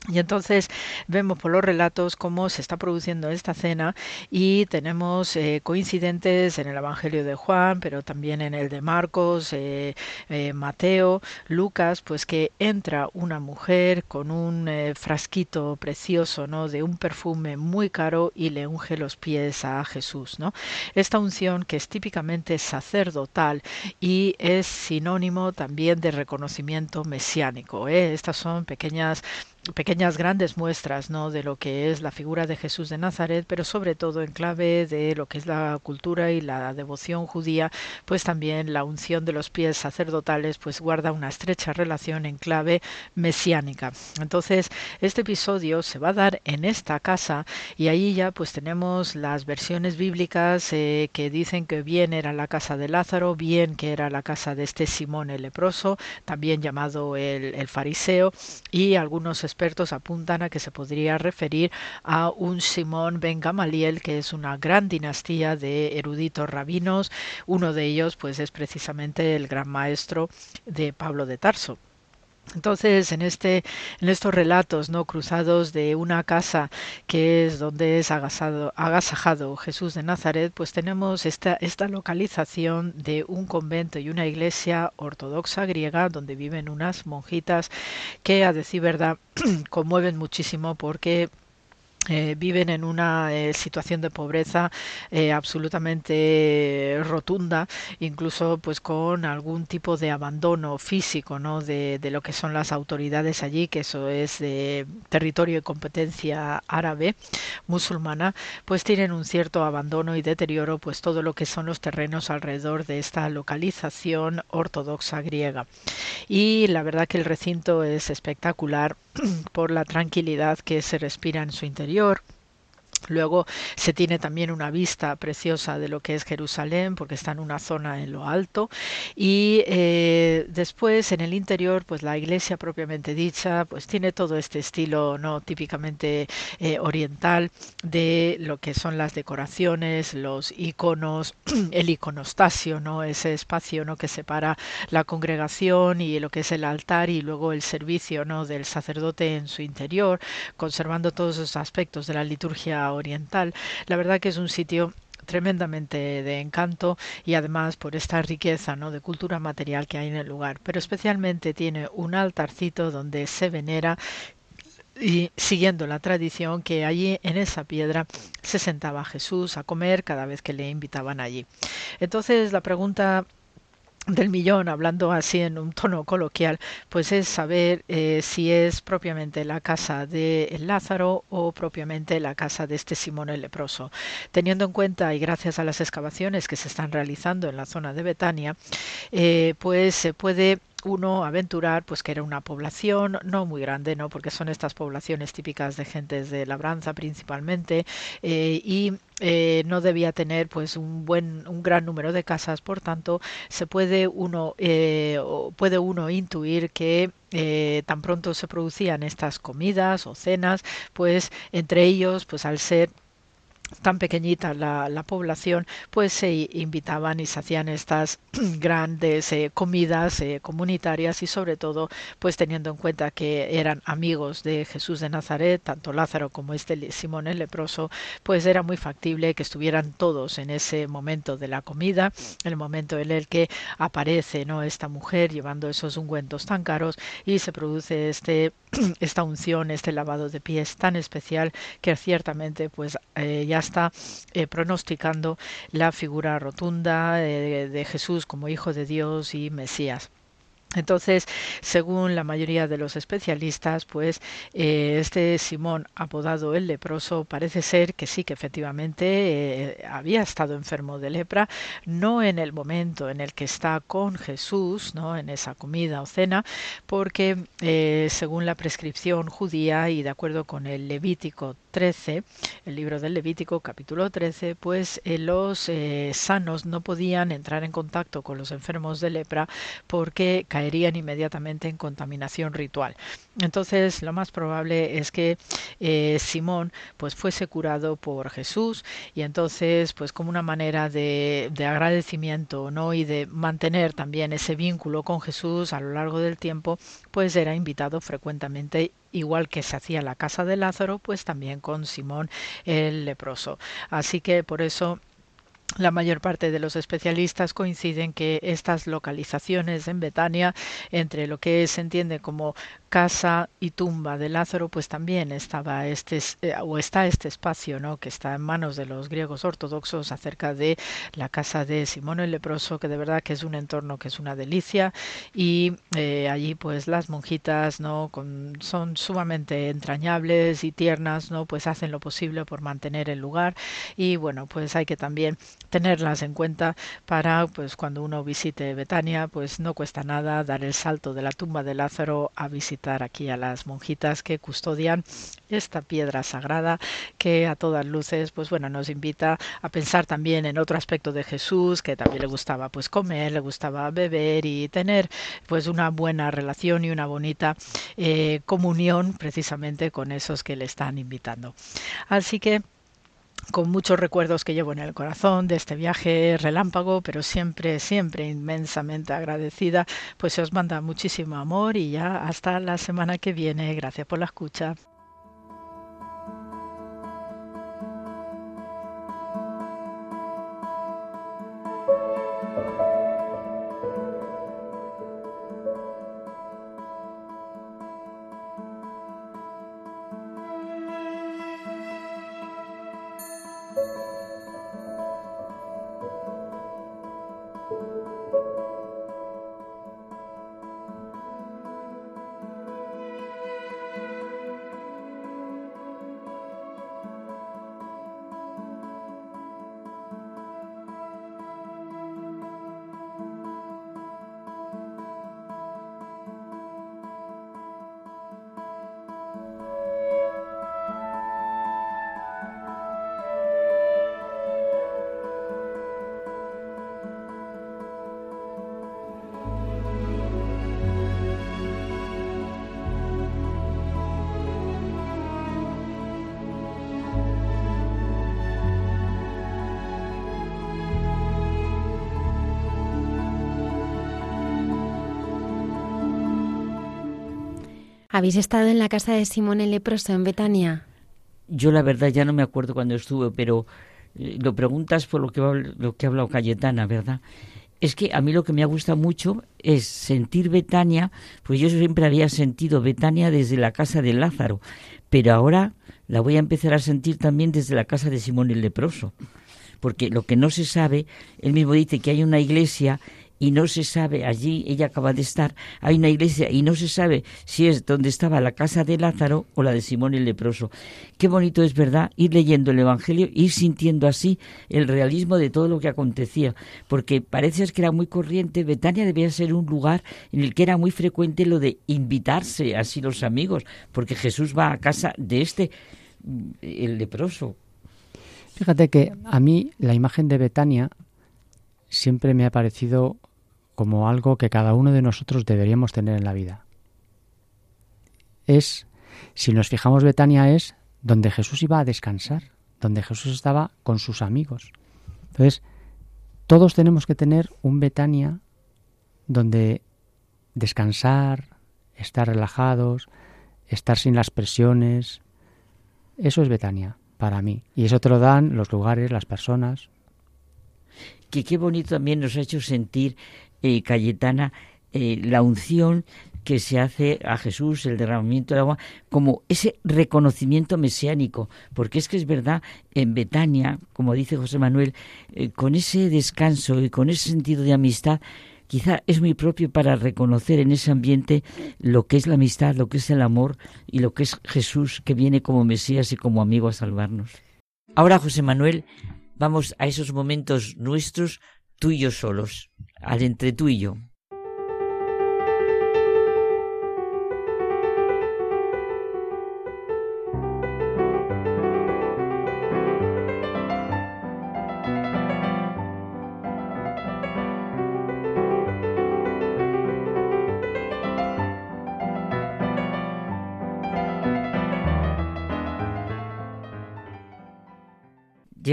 Y entonces vemos por los relatos cómo se está produciendo esta cena y tenemos eh, coincidentes en el Evangelio de Juan, pero también en el de Marcos, eh, eh, Mateo, Lucas, pues que entra una mujer con un frasquito precioso, ¿no? De un perfume muy caro y le unge los pies a Jesús, ¿no? Esta unción que es típicamente sacerdotal y es sinónimo también de reconocimiento mesiánico. Estas son pequeñas pequeñas grandes muestras ¿no? de lo que es la figura de Jesús de Nazaret, pero sobre todo en clave de lo que es la cultura y la devoción judía, pues también la unción de los pies sacerdotales pues guarda una estrecha relación en clave mesiánica. Entonces, este episodio se va a dar en esta casa y ahí ya pues tenemos las versiones bíblicas eh, que dicen que bien era la casa de Lázaro, bien que era la casa de este Simón el leproso, también llamado el, el fariseo, y algunos expertos apuntan a que se podría referir a un Simón Ben Gamaliel, que es una gran dinastía de eruditos rabinos. Uno de ellos, pues, es precisamente el gran maestro de Pablo de Tarso. Entonces, en este, en estos relatos no cruzados de una casa que es donde es agasajado Jesús de Nazaret, pues tenemos esta, esta localización de un convento y una iglesia ortodoxa griega donde viven unas monjitas que, a decir verdad, (clears throat) conmueven muchísimo porque eh, viven en una eh, situación de pobreza eh, absolutamente rotunda, incluso pues con algún tipo de abandono físico ¿no? de, de, lo que son las autoridades allí, que eso es de territorio y competencia árabe, musulmana, pues tienen un cierto abandono y deterioro pues todo lo que son los terrenos alrededor de esta localización ortodoxa griega. Y la verdad que el recinto es espectacular por la tranquilidad que se respira en su interior Luego se tiene también una vista preciosa de lo que es Jerusalén, porque está en una zona en lo alto. Y eh, después en el interior, pues la iglesia propiamente dicha, pues tiene todo este estilo no típicamente eh, oriental de lo que son las decoraciones, los iconos, (clears throat) el iconostasio, no ese espacio no que separa la congregación y lo que es el altar y luego el servicio no del sacerdote en su interior, conservando todos esos aspectos de la liturgia oriental. La verdad que es un sitio tremendamente de encanto y además por esta riqueza ¿no? de cultura material que hay en el lugar. Pero especialmente tiene un altarcito donde se venera y siguiendo la tradición que allí en esa piedra se sentaba Jesús a comer cada vez que le invitaban allí. Entonces la pregunta del millón, hablando así en un tono coloquial, pues es saber eh, si es propiamente la casa de Lázaro o propiamente la casa de este Simón el leproso. Teniendo en cuenta y gracias a las excavaciones que se están realizando en la zona de Betania, eh, pues se puede uno aventurar pues que era una población no muy grande, ¿no? Porque son estas poblaciones típicas de gentes de labranza principalmente eh, y eh, no debía tener pues un buen un gran número de casas por tanto se puede uno eh, puede uno intuir que tan pronto se producían estas comidas o cenas pues entre ellos pues al ser tan pequeñita la, la, población, pues se invitaban y se hacían estas (clears throat) grandes eh, comidas eh, comunitarias y sobre todo pues teniendo en cuenta que eran amigos de Jesús de Nazaret, tanto Lázaro como este Simón el leproso, pues era muy factible que estuvieran todos en ese momento de la comida, el momento en el que aparece no esta mujer llevando esos ungüentos tan caros y se produce este (clears throat) esta unción, este lavado de pies tan especial que ciertamente pues eh, ya está eh, pronosticando la figura rotunda eh, de Jesús como Hijo de Dios y Mesías. Entonces, según la mayoría de los especialistas, pues eh, este Simón, apodado el leproso, parece ser que sí, que efectivamente eh, había estado enfermo de lepra, no en el momento en el que está con Jesús, no en esa comida o cena, porque eh, según la prescripción judía y de acuerdo con el Levítico 13, el libro del Levítico capítulo 13, pues los sanos no podían entrar en contacto con los enfermos de lepra porque inmediatamente en contaminación ritual. Entonces, lo más probable es que eh, Simón pues fuese curado por Jesús y entonces, pues como una manera de, de agradecimiento, ¿no? y de mantener también ese vínculo con Jesús a lo largo del tiempo, pues era invitado frecuentemente igual que se hacía la casa de Lázaro, pues también con Simón el leproso. Así que por eso la mayor parte de los especialistas coinciden que estas localizaciones en Betania, entre lo que se entiende como casa y tumba de Lázaro, pues también estaba este eh, o está este espacio, ¿no? que está en manos de los griegos ortodoxos acerca de la casa de Simón el leproso, que de verdad que es un entorno que es una delicia y eh, allí pues las monjitas, ¿no? son sumamente entrañables y tiernas, ¿no? Pues hacen lo posible por mantener el lugar y bueno, pues hay que también tenerlas en cuenta para pues cuando uno visite Betania, pues no cuesta nada dar el salto de la tumba de Lázaro a visitar aquí a las monjitas que custodian esta piedra sagrada que a todas luces pues bueno nos invita a pensar también en otro aspecto de Jesús que también le gustaba pues comer le gustaba beber y tener pues una buena relación y una bonita eh, comunión precisamente con esos que le están invitando. Así que con muchos recuerdos que llevo en el corazón de este viaje relámpago, pero siempre, siempre inmensamente agradecida, pues se os manda muchísimo amor y ya hasta la semana que viene. Gracias por la escucha. ¿Habéis estado en la casa de Simón el leproso en Betania? Yo la verdad ya no me acuerdo cuando estuve, pero eh, lo preguntas por lo que, lo que ha hablado Cayetana, ¿verdad? Es que a mí lo que me ha gustado mucho es sentir Betania, pues yo siempre había sentido Betania desde la casa de Lázaro, pero ahora la voy a empezar a sentir también desde la casa de Simón el leproso porque lo que no se sabe, él mismo dice que hay una iglesia y no se sabe, allí ella acaba de estar, hay una iglesia y no se sabe si es donde estaba la casa de Lázaro o la de Simón el leproso. Qué bonito es, ¿verdad?, ir leyendo el Evangelio, ir sintiendo así el realismo de todo lo que acontecía, porque parece que era muy corriente, Betania debía ser un lugar en el que era muy frecuente lo de invitarse así los amigos, porque Jesús va a casa de este, mm, el leproso. Fíjate que a mí la imagen de Betania siempre me ha parecido como algo que cada uno de nosotros deberíamos tener en la vida. Es, si nos fijamos, Betania es donde Jesús iba a descansar, donde Jesús estaba con sus amigos. Entonces, todos tenemos que tener un Betania donde descansar, estar relajados, estar sin las presiones. Eso es Betania para mí. Y eso te lo dan los lugares, las personas. Que qué bonito también nos ha hecho sentir eh, Cayetana, eh, la unción que se hace a Jesús, el derramamiento del agua, como ese reconocimiento mesiánico, porque es que es verdad, en Betania, como dice José Manuel, eh, con ese descanso y con ese sentido de amistad, quizá es muy propio para reconocer en ese ambiente lo que es la amistad, lo que es el amor y lo que es Jesús que viene como Mesías y como amigo a salvarnos. Ahora, José Manuel, vamos a esos momentos nuestros tú y yo solos, al entre tú y yo.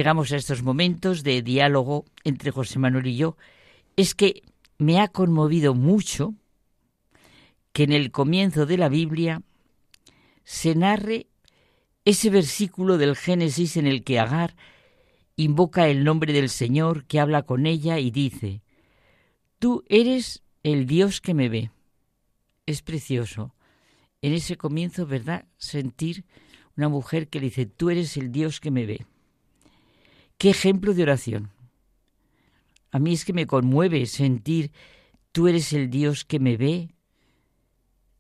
Llegamos a estos momentos de diálogo entre José Manuel y yo, es que me ha conmovido mucho que en el comienzo de la Biblia se narre ese versículo del Génesis en el que Agar invoca el nombre del Señor que habla con ella y dice, Tú eres el Dios que me ve. Es precioso en ese comienzo, ¿verdad? Sentir una mujer que le dice, Tú eres el Dios que me ve. Qué ejemplo de oración. A mí es que me conmueve sentir, tú eres el Dios que me ve.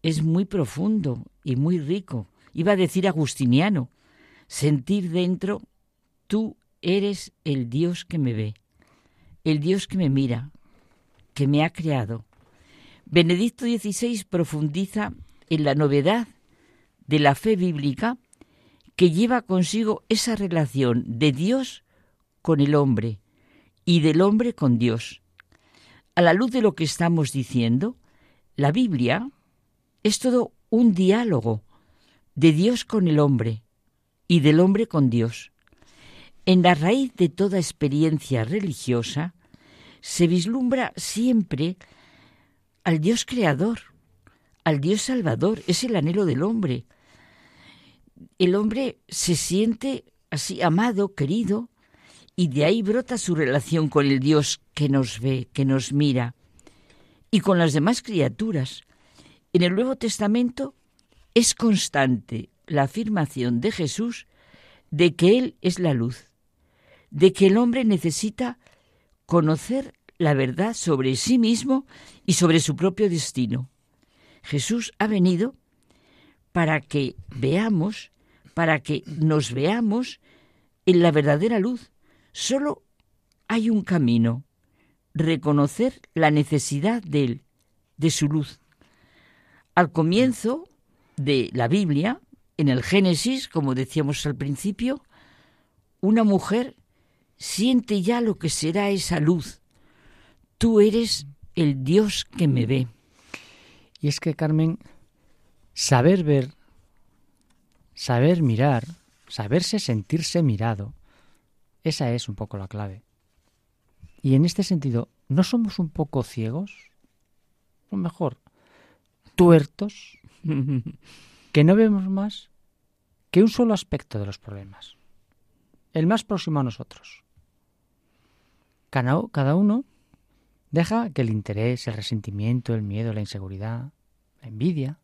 Es muy profundo y muy rico. Iba a decir agustiniano, sentir dentro, tú eres el Dios que me ve, el Dios que me mira, que me ha creado. Benedicto XVI profundiza en la novedad de la fe bíblica que lleva consigo esa relación de Dios con el hombre y del hombre con Dios. A la luz de lo que estamos diciendo, la Biblia es todo un diálogo de Dios con el hombre y del hombre con Dios. En la raíz de toda experiencia religiosa se vislumbra siempre al Dios creador, al Dios salvador, es el anhelo del hombre. El hombre se siente así amado, querido, y de ahí brota su relación con el Dios que nos ve, que nos mira, y con las demás criaturas. En el Nuevo Testamento es constante la afirmación de Jesús de que Él es la luz, de que el hombre necesita conocer la verdad sobre sí mismo y sobre su propio destino. Jesús ha venido para que veamos, para que nos veamos en la verdadera luz, Solo hay un camino, reconocer la necesidad de Él, de su luz. Al comienzo de la Biblia, en el Génesis, como decíamos al principio, una mujer siente ya lo que será esa luz. Tú eres el Dios que me ve. Y es que, Carmen, saber ver, saber mirar, saberse sentirse mirado, esa es un poco la clave. Y en este sentido, ¿no somos un poco ciegos? O mejor, tuertos, (laughs) que no vemos más que un solo aspecto de los problemas, el más próximo a nosotros. Cada uno deja que el interés, el resentimiento, el miedo, la inseguridad, la envidia,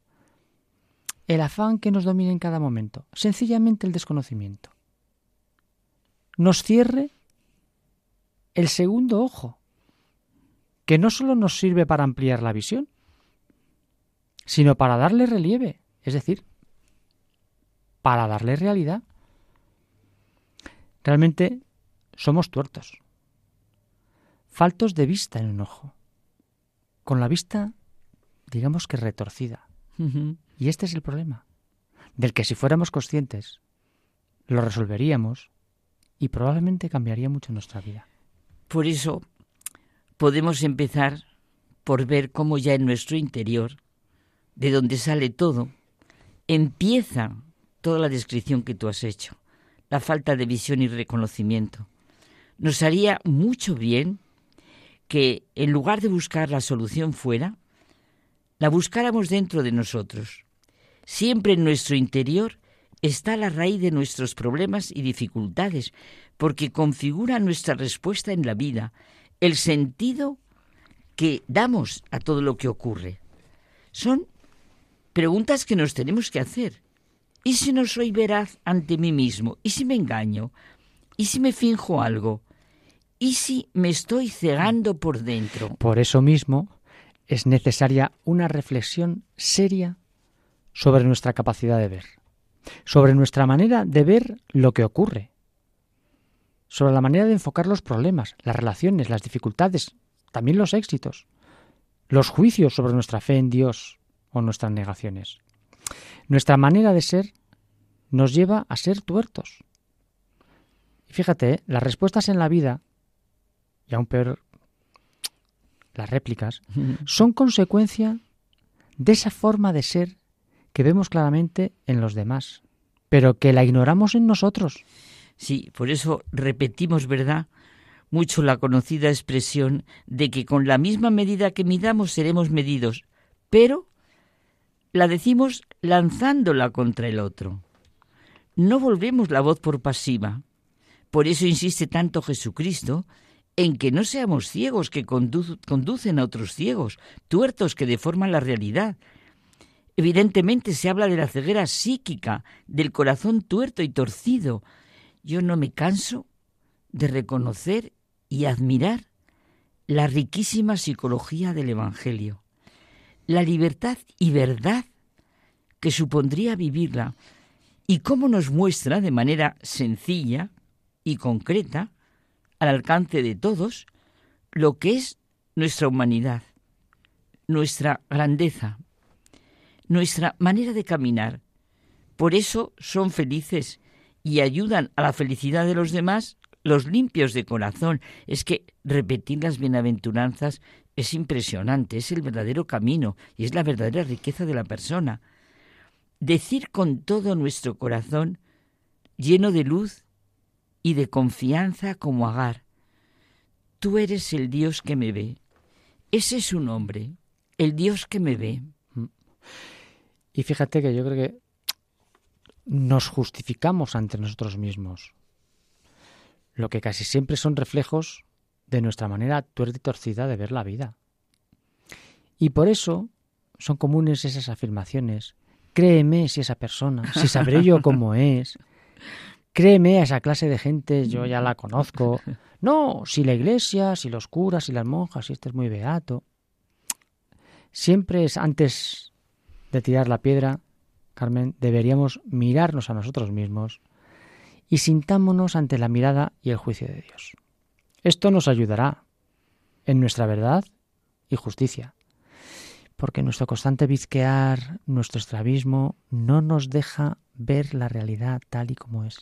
el afán que nos domine en cada momento, sencillamente el desconocimiento, nos cierre el segundo ojo, que no solo nos sirve para ampliar la visión, sino para darle relieve, es decir, para darle realidad. Realmente somos tuertos, faltos de vista en un ojo, con la vista, digamos que retorcida. Y este es el problema, del que si fuéramos conscientes, lo resolveríamos y probablemente cambiaría mucho nuestra vida. Por eso podemos empezar por ver cómo ya en nuestro interior, de donde sale todo, empieza toda la descripción que tú has hecho, la falta de visión y reconocimiento. Nos haría mucho bien que en lugar de buscar la solución fuera, la buscáramos dentro de nosotros. Siempre en nuestro interior está la raíz de nuestros problemas y dificultades, porque configura nuestra respuesta en la vida, el sentido que damos a todo lo que ocurre. Son preguntas que nos tenemos que hacer. ¿Y si no soy veraz ante mí mismo? ¿Y si me engaño? ¿Y si me finjo algo? ¿Y si me estoy cegando por dentro? Por eso mismo es necesaria una reflexión seria sobre nuestra capacidad de ver, sobre nuestra manera de ver lo que ocurre, sobre la manera de enfocar los problemas, las relaciones, las dificultades, también los éxitos, los juicios sobre nuestra fe en Dios o nuestras negaciones. Nuestra manera de ser nos lleva a ser tuertos. Y fíjate, ¿eh? las respuestas en la vida, y aún peor las réplicas, (laughs) son consecuencia de esa forma de ser que vemos claramente en los demás, pero que la ignoramos en nosotros. Sí, por eso repetimos, ¿verdad? Mucho la conocida expresión de que con la misma medida que midamos seremos medidos, pero la decimos lanzándola contra el otro. No volvemos la voz por pasiva. Por eso insiste tanto Jesucristo en que no seamos ciegos que conducen a otros ciegos, tuertos que deforman la realidad. Evidentemente se habla de la ceguera psíquica, del corazón tuerto y torcido. Yo no me canso de reconocer y admirar la riquísima psicología del Evangelio la libertad y verdad que supondría vivirla y cómo nos muestra de manera sencilla y concreta, al alcance de todos, lo que es nuestra humanidad, nuestra grandeza, nuestra manera de caminar. Por eso son felices y ayudan a la felicidad de los demás los limpios de corazón. Es que repetir las bienaventuranzas es impresionante, es el verdadero camino y es la verdadera riqueza de la persona. Decir con todo nuestro corazón, lleno de luz y de confianza como Agar, tú eres el Dios que me ve. Ese es su nombre, el Dios que me ve. Y fíjate que yo creo que nos justificamos ante nosotros mismos, lo que casi siempre son reflejos de nuestra manera tuerta y torcida de ver la vida. Y por eso son comunes esas afirmaciones. Créeme si esa persona, si sabré yo cómo (laughs) es. Créeme a esa clase de gente, yo ya la conozco. No, si la iglesia, si los curas, si las monjas, si este es muy beato. Siempre es antes de tirar la piedra, Carmen, deberíamos mirarnos a nosotros mismos y sintámonos ante la mirada y el juicio de Dios. Esto nos ayudará en nuestra verdad y justicia, porque nuestro constante bizquear, nuestro estrabismo, no nos deja ver la realidad tal y como es.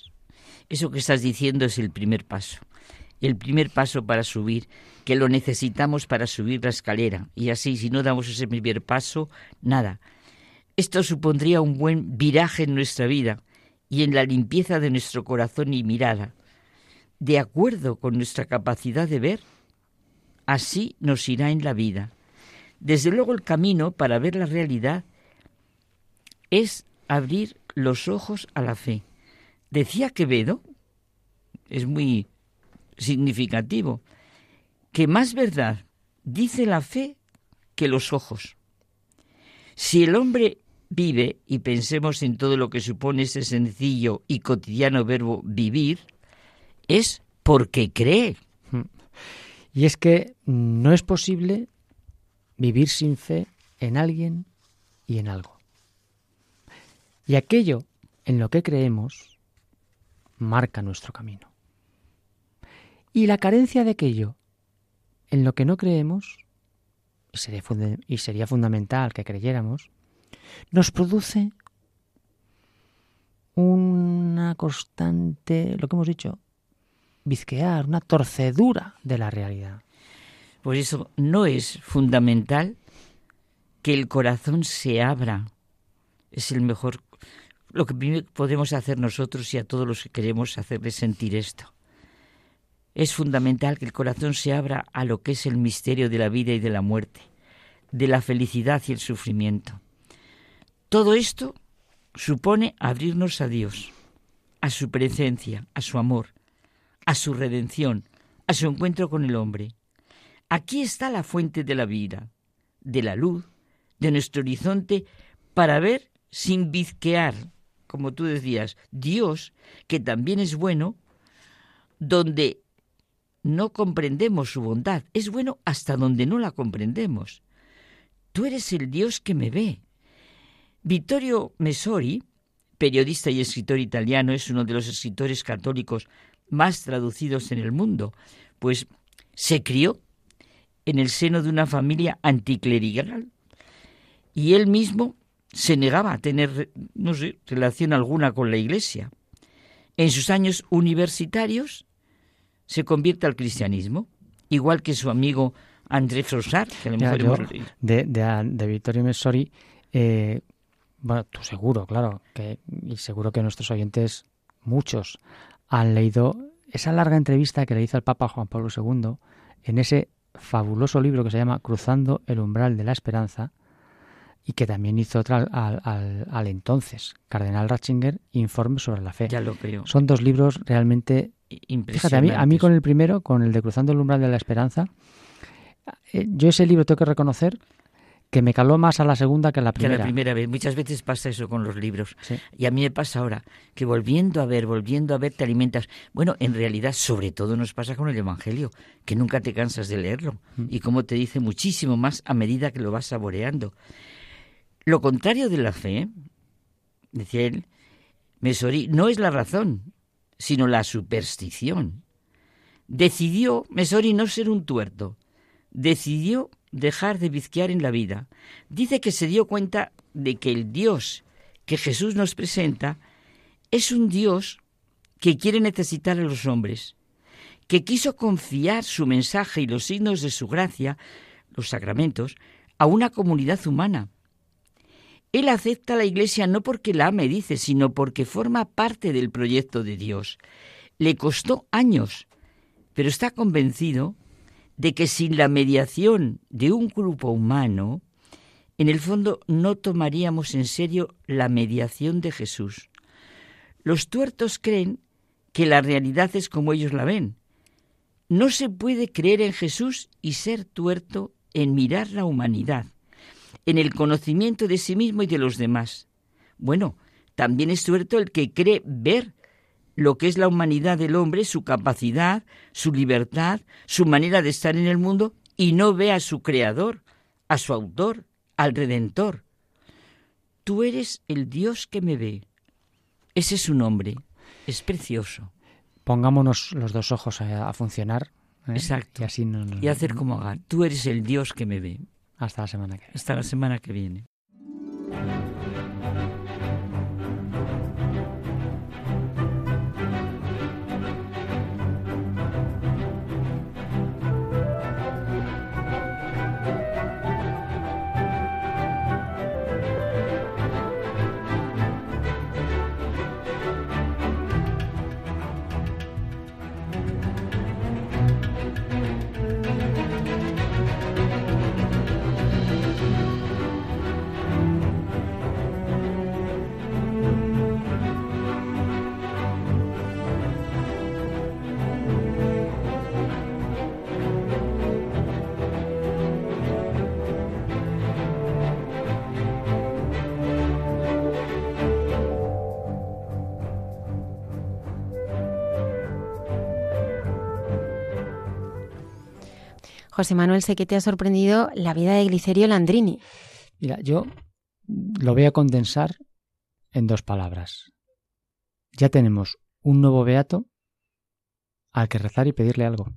Eso que estás diciendo es el primer paso. El primer paso para subir, que lo necesitamos para subir la escalera. Y así, si no damos ese primer paso, nada. Esto supondría un buen viraje en nuestra vida y en la limpieza de nuestro corazón y mirada de acuerdo con nuestra capacidad de ver, así nos irá en la vida. Desde luego el camino para ver la realidad es abrir los ojos a la fe. Decía Quevedo, es muy significativo, que más verdad dice la fe que los ojos. Si el hombre vive, y pensemos en todo lo que supone ese sencillo y cotidiano verbo vivir, es porque cree. Y es que no es posible vivir sin fe en alguien y en algo. Y aquello en lo que creemos marca nuestro camino. Y la carencia de aquello en lo que no creemos, y sería, fundamental que creyéramos, nos produce una constante, lo que hemos dicho, bizquear, una torcedura de la realidad. Por eso no es fundamental que el corazón se abra. Es el mejor lo que podemos hacer nosotros y a todos los que queremos hacerles sentir esto. Es fundamental que el corazón se abra a lo que es el misterio de la vida y de la muerte, de la felicidad y el sufrimiento. Todo esto supone abrirnos a Dios, a su presencia, a su amor, a su redención, a su encuentro con el hombre. Aquí está la fuente de la vida, de la luz, de nuestro horizonte, para ver sin bizquear, como tú decías, Dios, que también es bueno, donde no comprendemos su bondad. Es bueno hasta donde no la comprendemos. Tú eres el Dios que me ve. Vittorio Messori, periodista y escritor italiano, es uno de los escritores católicos más traducidos en el mundo, pues se crió en el seno de una familia anticlerical y él mismo se negaba a tener, no sé, relación alguna con la Iglesia. En sus años universitarios se convierte al cristianismo, igual que su amigo André Frossard, que a lo mejor de, de, de, Vittorio Messori, eh, bueno, tú seguro, claro, que, y seguro que nuestros oyentes, muchos, han leído esa larga entrevista que le hizo al Papa Juan Pablo II en ese fabuloso libro que se llama Cruzando el umbral de la esperanza y que también hizo otra al, al, entonces Cardenal Ratzinger, Informe sobre la fe. Ya lo creo. Son dos libros realmente Fíjate, a mí, a mí con el primero, con el de Cruzando el umbral de la esperanza, eh, yo ese libro tengo que reconocer que me caló más a la segunda que a la primera. Que la primera vez. Muchas veces pasa eso con los libros. Y a mí me pasa ahora, que volviendo a ver, volviendo a ver, te alimentas. Bueno, en realidad, sobre todo nos pasa con el Evangelio, que nunca te cansas de leerlo. Mm. Y como te dice muchísimo más a medida que lo vas saboreando. Lo contrario de la fe, decía él, Mesori, no es la razón, sino la superstición. Decidió Mesori no ser un tuerto, decidió dejar de vizquear en la vida. Dice que se dio cuenta de que el Dios que Jesús nos presenta es un Dios que quiere necesitar a los hombres, que quiso confiar su mensaje y los signos de su gracia, los sacramentos, a una comunidad humana. Él acepta la Iglesia no porque la ame, dice, sino porque forma parte del proyecto de Dios. Le costó años, pero está convencido de que sin la mediación de un grupo humano, en el fondo no tomaríamos en serio la mediación de Jesús. Los tuertos creen que la realidad es como ellos la ven. No se puede creer en Jesús y ser tuerto en mirar la humanidad, en el conocimiento de sí mismo y de los demás. Bueno, también es tuerto el que cree ver lo que es la humanidad del hombre, su capacidad, su libertad, su manera de estar en el mundo, y no ve a su creador, a su autor, al redentor. Tú eres el Dios que me ve. Ese es su nombre. Es precioso. Pongámonos los dos ojos a, funcionar. ¿eh? Exacto. Y, así no, y hacer como haga. Tú eres el Dios que me ve. Hasta la semana que viene. Hasta la semana que viene. José Manuel, sé que te ha sorprendido la vida de Glicerio Landrini. Mira, yo lo voy a condensar en dos palabras. Ya tenemos un nuevo beato al que rezar y pedirle algo.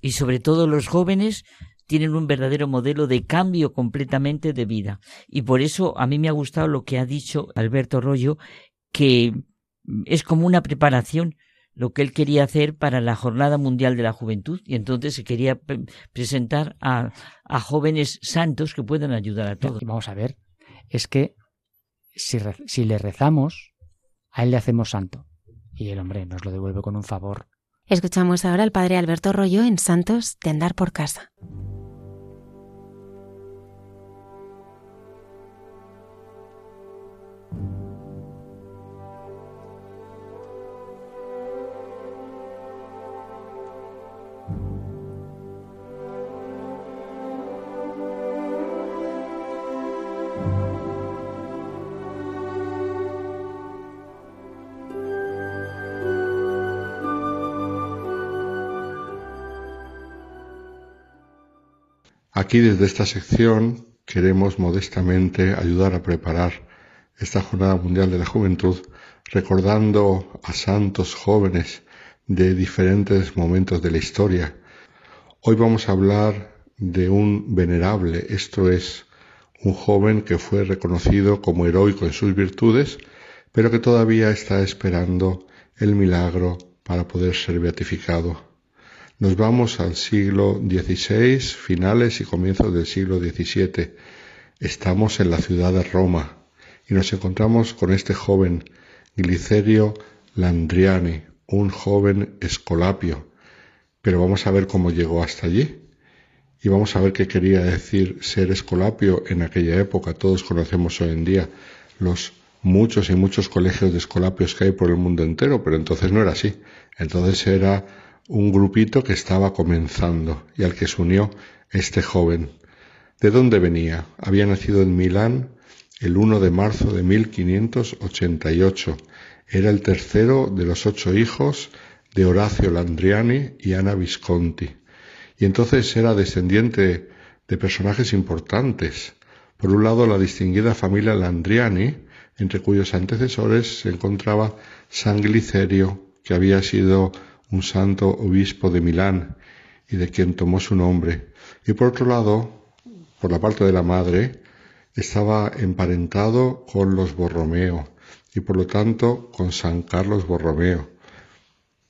Y sobre todo los jóvenes tienen un verdadero modelo de cambio completamente de vida. Y por eso a mí me ha gustado lo que ha dicho Alberto Rollo, que es como una preparación lo que él quería hacer para la Jornada Mundial de la Juventud y entonces se quería presentar a, a jóvenes santos que puedan ayudar a todos. Vamos a ver, es que si, si le rezamos, a él le hacemos santo y el hombre nos lo devuelve con un favor. Escuchamos ahora al padre Alberto Rollo en Santos de Andar por Casa. Aquí desde esta sección queremos modestamente ayudar a preparar esta Jornada Mundial de la Juventud recordando a santos jóvenes de diferentes momentos de la historia. Hoy vamos a hablar de un venerable, esto es, un joven que fue reconocido como heroico en sus virtudes, pero que todavía está esperando el milagro para poder ser beatificado. Nos vamos al siglo XVI, finales y comienzos del siglo XVII. Estamos en la ciudad de Roma y nos encontramos con este joven, Glicerio Landriani, un joven escolapio. Pero vamos a ver cómo llegó hasta allí y vamos a ver qué quería decir ser escolapio en aquella época. Todos conocemos hoy en día los muchos y muchos colegios de escolapios que hay por el mundo entero, pero entonces no era así. Entonces era un grupito que estaba comenzando y al que se unió este joven. ¿De dónde venía? Había nacido en Milán el 1 de marzo de 1588. Era el tercero de los ocho hijos de Horacio Landriani y Ana Visconti. Y entonces era descendiente de personajes importantes. Por un lado, la distinguida familia Landriani, entre cuyos antecesores se encontraba San Glicerio, que había sido un santo obispo de Milán y de quien tomó su nombre. Y por otro lado, por la parte de la madre, estaba emparentado con los Borromeo y por lo tanto con San Carlos Borromeo,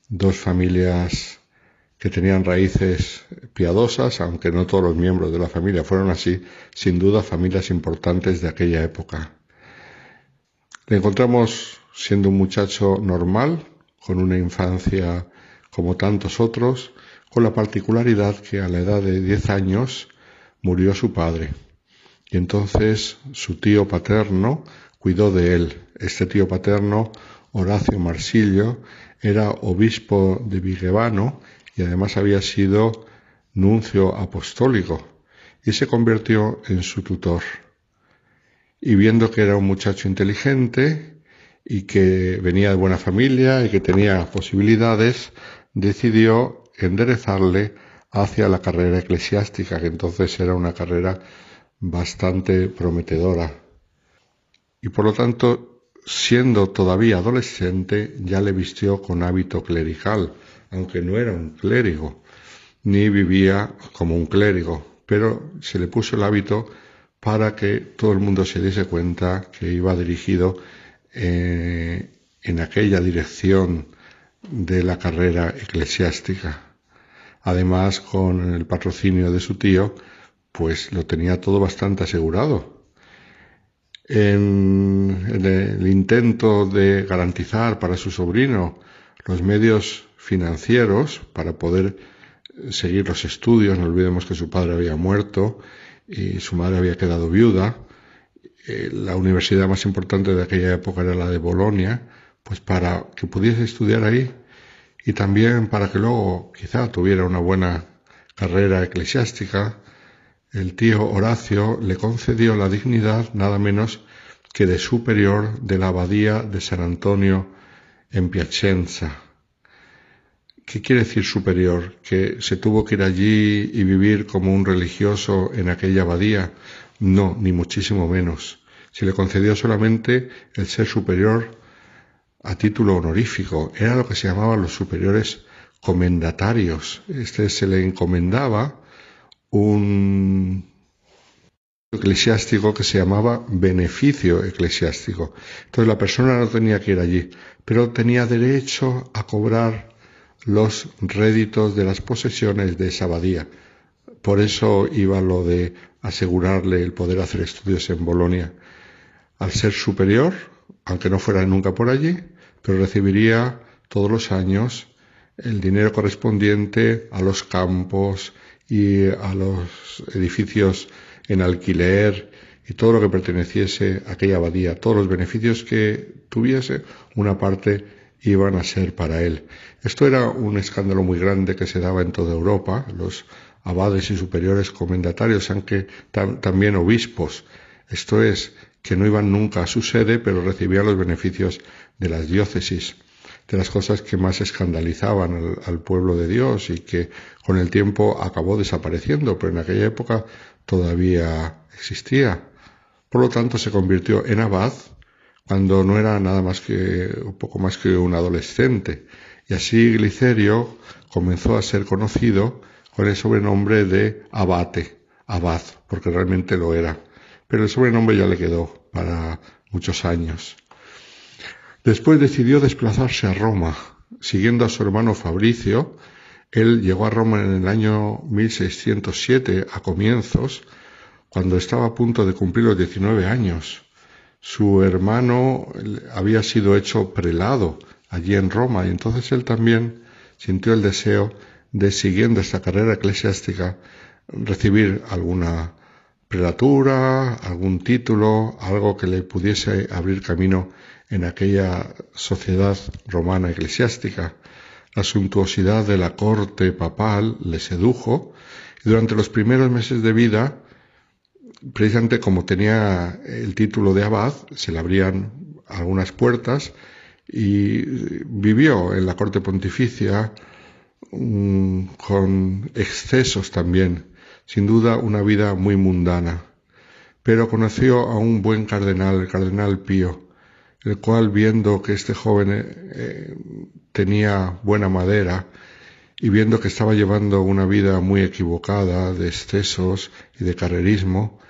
dos familias que tenían raíces piadosas, aunque no todos los miembros de la familia fueron así, sin duda familias importantes de aquella época. Le encontramos siendo un muchacho normal, con una infancia como tantos otros, con la particularidad que a la edad de diez años murió su padre. Y entonces su tío paterno cuidó de él. Este tío paterno, Horacio Marsilio, era obispo de Vigevano y además había sido nuncio apostólico y se convirtió en su tutor. Y viendo que era un muchacho inteligente y que venía de buena familia y que tenía posibilidades, decidió enderezarle hacia la carrera eclesiástica, que entonces era una carrera bastante prometedora. Y por lo tanto, siendo todavía adolescente, ya le vistió con hábito clerical, aunque no era un clérigo, ni vivía como un clérigo, pero se le puso el hábito para que todo el mundo se diese cuenta que iba dirigido eh, en aquella dirección de la carrera eclesiástica. Además, con el patrocinio de su tío, pues lo tenía todo bastante asegurado. En, el intento de garantizar para su sobrino los medios financieros para poder seguir los estudios, no olvidemos que su padre había muerto y su madre había quedado viuda, eh, la universidad más importante de aquella época era la de Bolonia, pues para que pudiese estudiar ahí y también para que luego quizá tuviera una buena carrera eclesiástica, el tío Horacio le concedió la dignidad nada menos que de superior de la abadía de San Antonio en Piacenza. ¿Qué quiere decir superior? ¿Que se tuvo que ir allí y vivir como un religioso en aquella abadía? No, ni muchísimo menos. Se le concedió solamente el ser superior a título honorífico. Era lo que se llamaban los superiores comendatarios. Este se le encomendaba un eclesiástico que se llamaba beneficio eclesiástico. Entonces la persona no tenía que ir allí, pero tenía derecho a cobrar los réditos de las posesiones de esa abadía. Por eso iba lo de asegurarle el poder hacer estudios en Bolonia. Al ser superior, aunque no fuera nunca por allí, pero recibiría todos los años el dinero correspondiente a los campos y a los edificios en alquiler y todo lo que perteneciese a aquella abadía, todos los beneficios que tuviese, una parte iban a ser para él. Esto era un escándalo muy grande que se daba en toda Europa. Los abades y superiores comendatarios, aunque también obispos, esto es, que no iban nunca a su sede, pero recibían los beneficios de las diócesis, de las cosas que más escandalizaban al, al pueblo de Dios y que con el tiempo acabó desapareciendo, pero en aquella época todavía existía. Por lo tanto, se convirtió en abad cuando no era nada más que un poco más que un adolescente. Y así Glicerio comenzó a ser conocido con el sobrenombre de abate, abad, porque realmente lo era. Pero el sobrenombre ya le quedó para muchos años. Después decidió desplazarse a Roma, siguiendo a su hermano Fabricio. Él llegó a Roma en el año 1607 a comienzos, cuando estaba a punto de cumplir los 19 años. Su hermano había sido hecho prelado allí en Roma y entonces él también sintió el deseo de, siguiendo esta carrera eclesiástica, recibir alguna prelatura, algún título, algo que le pudiese abrir camino en aquella sociedad romana eclesiástica. La suntuosidad de la corte papal le sedujo y durante los primeros meses de vida precisamente como tenía el título de abad, se le abrían algunas puertas y vivió en la corte pontificia mm, con excesos también, sin duda una vida muy mundana. Pero conoció a un buen cardenal, el cardenal Pío, el cual viendo que este joven eh, tenía buena madera y viendo que estaba llevando una vida muy equivocada de excesos y de carrerismo,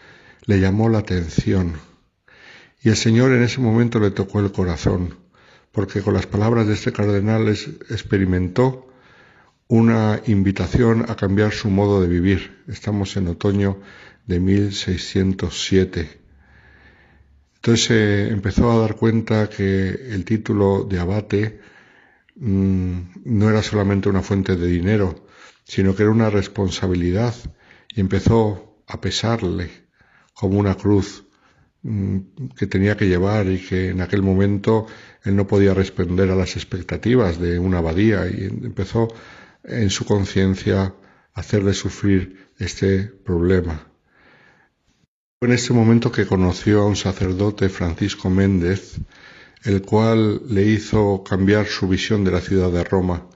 le llamó la atención. Y el Señor en ese momento le tocó el corazón, porque con las palabras de este cardenal experimentó una invitación a cambiar su modo de vivir. Estamos en otoño de 1607. Entonces se empezó a dar cuenta que el título de abate mm, no era solamente una fuente de dinero, sino que era una responsabilidad y empezó a pesarle como una cruz mm, que tenía que llevar y que en aquel momento él no podía responder a las expectativas de una abadía y empezó en su conciencia hacerle sufrir este problema. Fue en este momento que conoció a un sacerdote, Francisco Méndez, el cual le hizo cambiar su visión de la ciudad de Roma,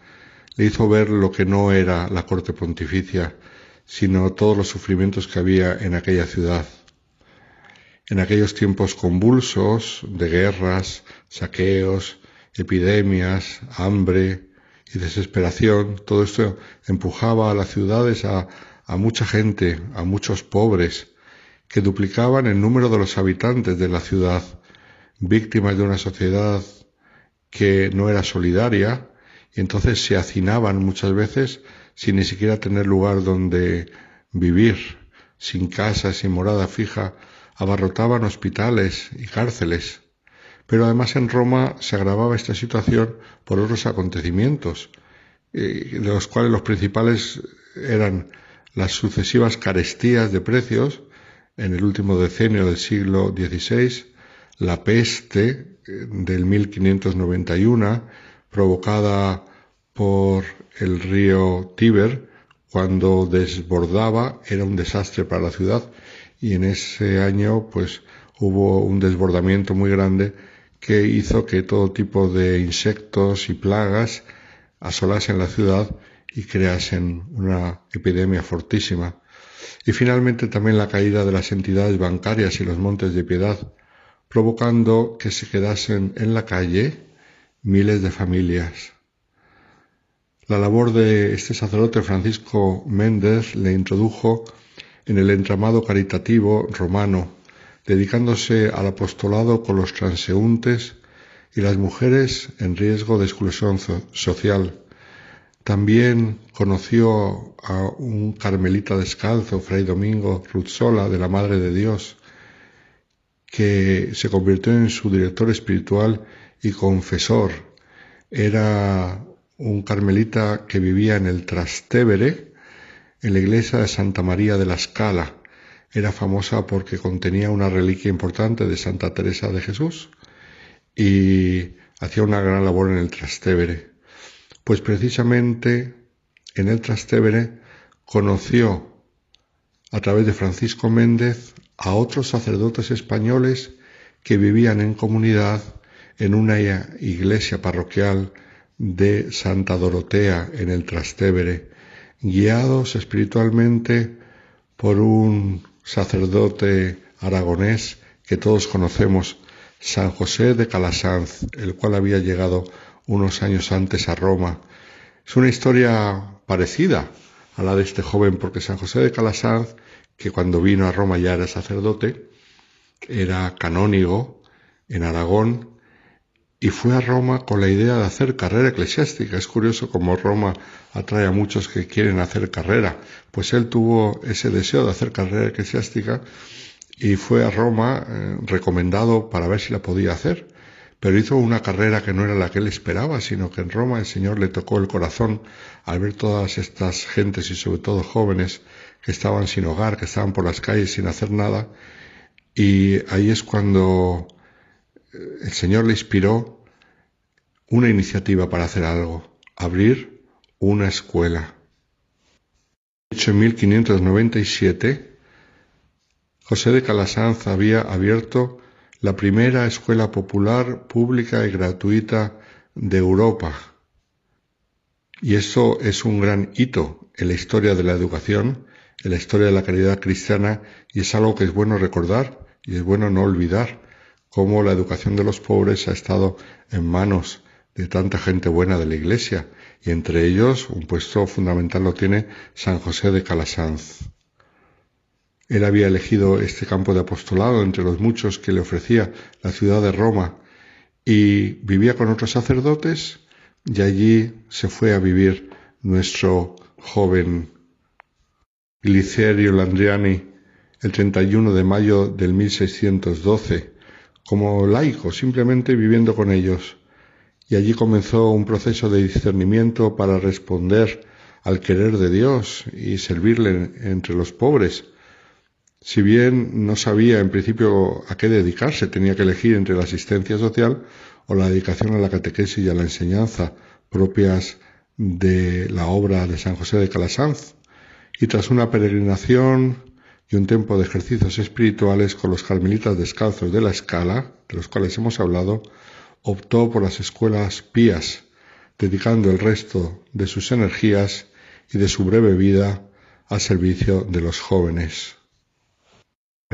le hizo ver lo que no era la corte pontificia, sino todos los sufrimientos que había en aquella ciudad en aquellos tiempos convulsos de guerras, saqueos, epidemias, hambre y desesperación, todo esto empujaba a las ciudades a, mucha gente, a muchos pobres, que duplicaban el número de los habitantes de la ciudad, víctimas de una sociedad que no era solidaria, y entonces se hacinaban muchas veces sin ni siquiera tener lugar donde vivir, sin casa, sin morada fija, abarrotaban hospitales y cárceles. Pero además en Roma se agravaba esta situación por otros acontecimientos, eh, de los cuales los principales eran las sucesivas carestías de precios en el último decenio del siglo XVI, la peste eh, del 1591, provocada por el río Tíber, cuando desbordaba, era un desastre para la ciudad. Y en ese año pues hubo un desbordamiento muy grande que hizo que todo tipo de insectos y plagas asolasen la ciudad y creasen una epidemia fortísima. Y finalmente también la caída de las entidades bancarias y los montes de piedad, provocando que se quedasen en la calle miles de familias. La labor de este sacerdote Francisco Méndez le introdujo en el entramado caritativo romano, dedicándose al apostolado con los transeúntes y las mujeres en riesgo de exclusión social. También conoció a un carmelita descalzo, Fray Domingo Ruzzola, de la Madre de Dios, que se convirtió en su director espiritual y confesor. Era un carmelita que vivía en el Trastevere, en la iglesia de Santa María de la Scala. Era famosa porque contenía una reliquia importante de Santa Teresa de Jesús y hacía una gran labor en el Trastevere. Pues precisamente en el Trastevere conoció a través de Francisco Méndez a otros sacerdotes españoles que vivían en comunidad en una iglesia parroquial de Santa Dorotea en el Trastevere, guiados espiritualmente por un sacerdote aragonés que todos conocemos, San José de Calasanz, el cual había llegado unos años antes a Roma. Es una historia parecida a la de este joven, porque San José de Calasanz, que cuando vino a Roma ya era sacerdote, era canónigo en Aragón y fue a Roma con la idea de hacer carrera eclesiástica. Es curioso cómo Roma atrae a muchos que quieren hacer carrera. Pues él tuvo ese deseo de hacer carrera eclesiástica y fue a Roma eh, recomendado para ver si la podía hacer. Pero hizo una carrera que no era la que él esperaba, sino que en Roma el Señor le tocó el corazón al ver todas estas gentes y sobre todo jóvenes que estaban sin hogar, que estaban por las calles sin hacer nada. Y ahí es cuando el Señor le inspiró una iniciativa para hacer algo, abrir una escuela. hecho, en 1597, José de Calasanz había abierto la primera escuela popular pública y gratuita de Europa. Y eso es un gran hito en la historia de la educación, en la historia de la caridad cristiana, y es algo que es bueno recordar y es bueno no olvidar cómo la educación de los pobres ha estado en manos de tanta gente buena de la Iglesia, y entre ellos un puesto fundamental lo tiene San José de Calasanz. Él había elegido este campo de apostolado entre los muchos que le ofrecía la ciudad de Roma y vivía con otros sacerdotes y allí se fue a vivir nuestro joven Glicerio Landriani el 31 de mayo del 1612 como laico, simplemente viviendo con ellos. Y allí comenzó un proceso de discernimiento para responder al querer de Dios y servirle entre los pobres si bien no sabía en principio a qué dedicarse, tenía que elegir entre la asistencia social o la dedicación a la catequesis y a la enseñanza propias de la obra de San José de Calasanz. Y tras una peregrinación y un tiempo de ejercicios espirituales con los carmelitas descalzos de la escala, de los cuales hemos hablado, optó por las escuelas pías, dedicando el resto de sus energías y de su breve vida al servicio de los jóvenes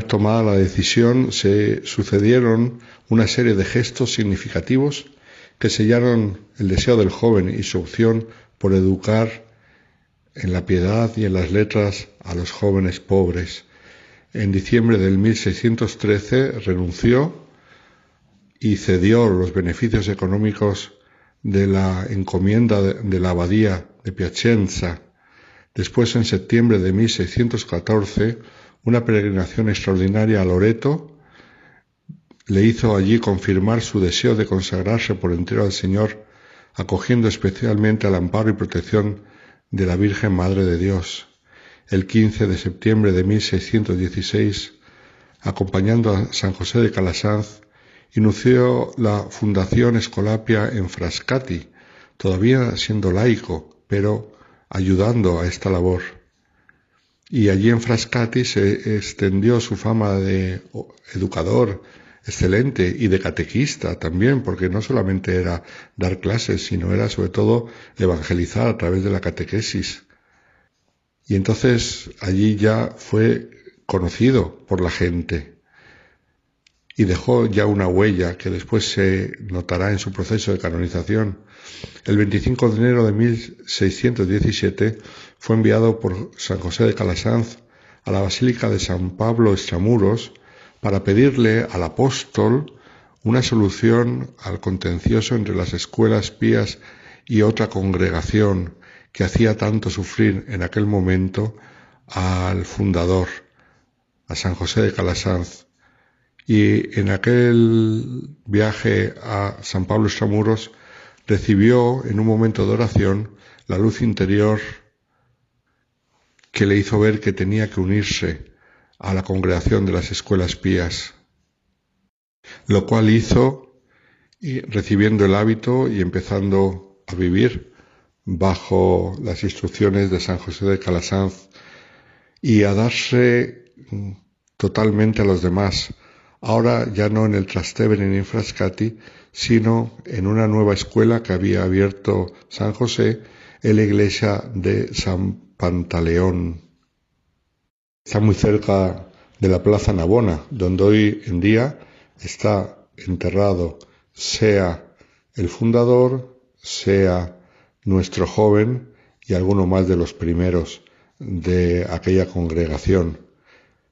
tomada la decisión, se sucedieron una serie de gestos significativos que sellaron el deseo del joven y su opción por educar en la piedad y en las letras a los jóvenes pobres. En diciembre del 1613 renunció y cedió los beneficios económicos de la encomienda de la abadía de Piacenza. Después, en septiembre de 1614, una peregrinación extraordinaria a Loreto le hizo allí confirmar su deseo de consagrarse por entero al Señor, acogiendo especialmente al amparo y protección de la Virgen Madre de Dios. El 15 de septiembre de 1616, acompañando a San José de Calasanz, inició la Fundación Escolapia en Frascati, todavía siendo laico, pero ayudando a esta labor y allí en Frascati se extendió su fama de educador excelente y de catequista también, porque no solamente era dar clases, sino era sobre todo evangelizar a través de la catequesis. Y entonces allí ya fue conocido por la gente y dejó ya una huella que después se notará en su proceso de canonización. El 25 de enero de 1617 fue enviado por San José de Calasanz a la Basílica de San Pablo Extramuros para pedirle al apóstol una solución al contencioso entre las escuelas pías y otra congregación que hacía tanto sufrir en aquel momento al fundador, a San José de Calasanz, y en aquel viaje a San Pablo Extramuros recibió en un momento de oración la luz interior que le hizo ver que tenía que unirse a la congregación de las escuelas pías, lo cual hizo recibiendo el hábito y empezando a vivir bajo las instrucciones de San José de Calasanz y a darse totalmente a los demás, ahora ya no en el Trastevere en Frascati, sino en una nueva escuela que había abierto San José en la iglesia de San Pantaleón. Está muy cerca de la Plaza Navona, donde hoy en día está enterrado sea el fundador, sea nuestro joven y alguno más de los primeros de aquella congregación.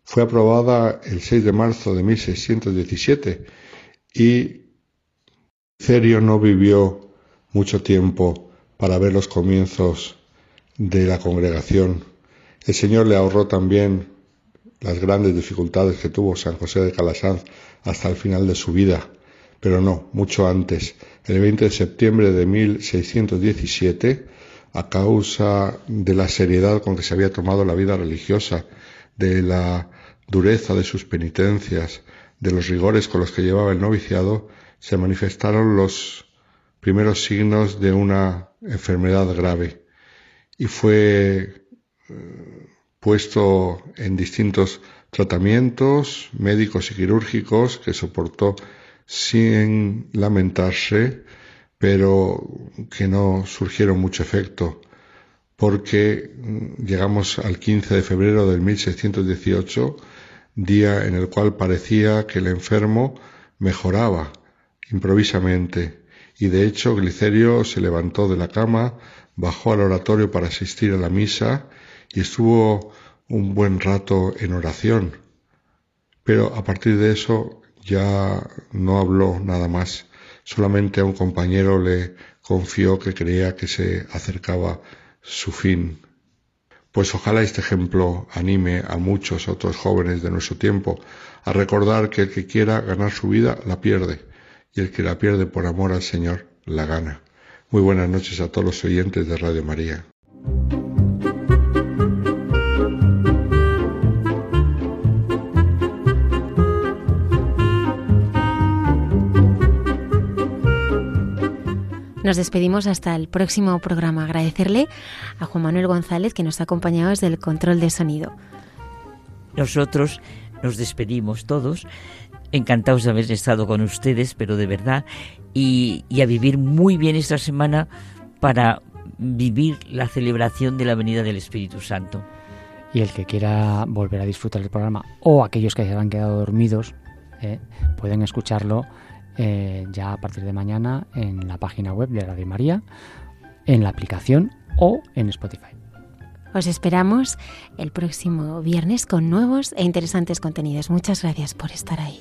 Fue aprobada el 6 de marzo de 1617 y Cerio no vivió mucho tiempo para ver los comienzos de la congregación. El Señor le ahorró también las grandes dificultades que tuvo San José de Calasanz hasta el final de su vida, pero no, mucho antes. El 20 de septiembre de 1617, a causa de la seriedad con que se había tomado la vida religiosa, de la dureza de sus penitencias, de los rigores con los que llevaba el noviciado, se manifestaron los primeros signos de una enfermedad grave y fue eh, puesto en distintos tratamientos médicos y quirúrgicos que soportó sin lamentarse, pero que no surgieron mucho efecto, porque mm, llegamos al 15 de febrero del 1618 día en el cual parecía que el enfermo mejoraba improvisamente, y de hecho Glicerio se levantó de la cama, bajó al oratorio para asistir a la misa y estuvo un buen rato en oración. Pero a partir de eso ya no habló nada más. Solamente a un compañero le confió que creía que se acercaba su fin. Pues ojalá este ejemplo anime a muchos otros jóvenes de nuestro tiempo a recordar que el que quiera ganar su vida la pierde y el que la pierde por amor al Señor la gana. Muy buenas noches a todos los oyentes de Radio María. Nos despedimos hasta el próximo programa. Agradecerle a Juan Manuel González que nos ha acompañado desde el control de sonido. Nosotros nos despedimos todos, encantados de haber estado con ustedes, pero de verdad, y, y a vivir muy bien esta semana para vivir la celebración de la venida del Espíritu Santo. Y el que quiera volver a disfrutar del programa o aquellos que se han quedado dormidos eh, pueden escucharlo eh, ya a partir de mañana en la página web de Radio María, en la aplicación o en Spotify. Os esperamos el próximo viernes con nuevos e interesantes contenidos. Muchas gracias por estar ahí.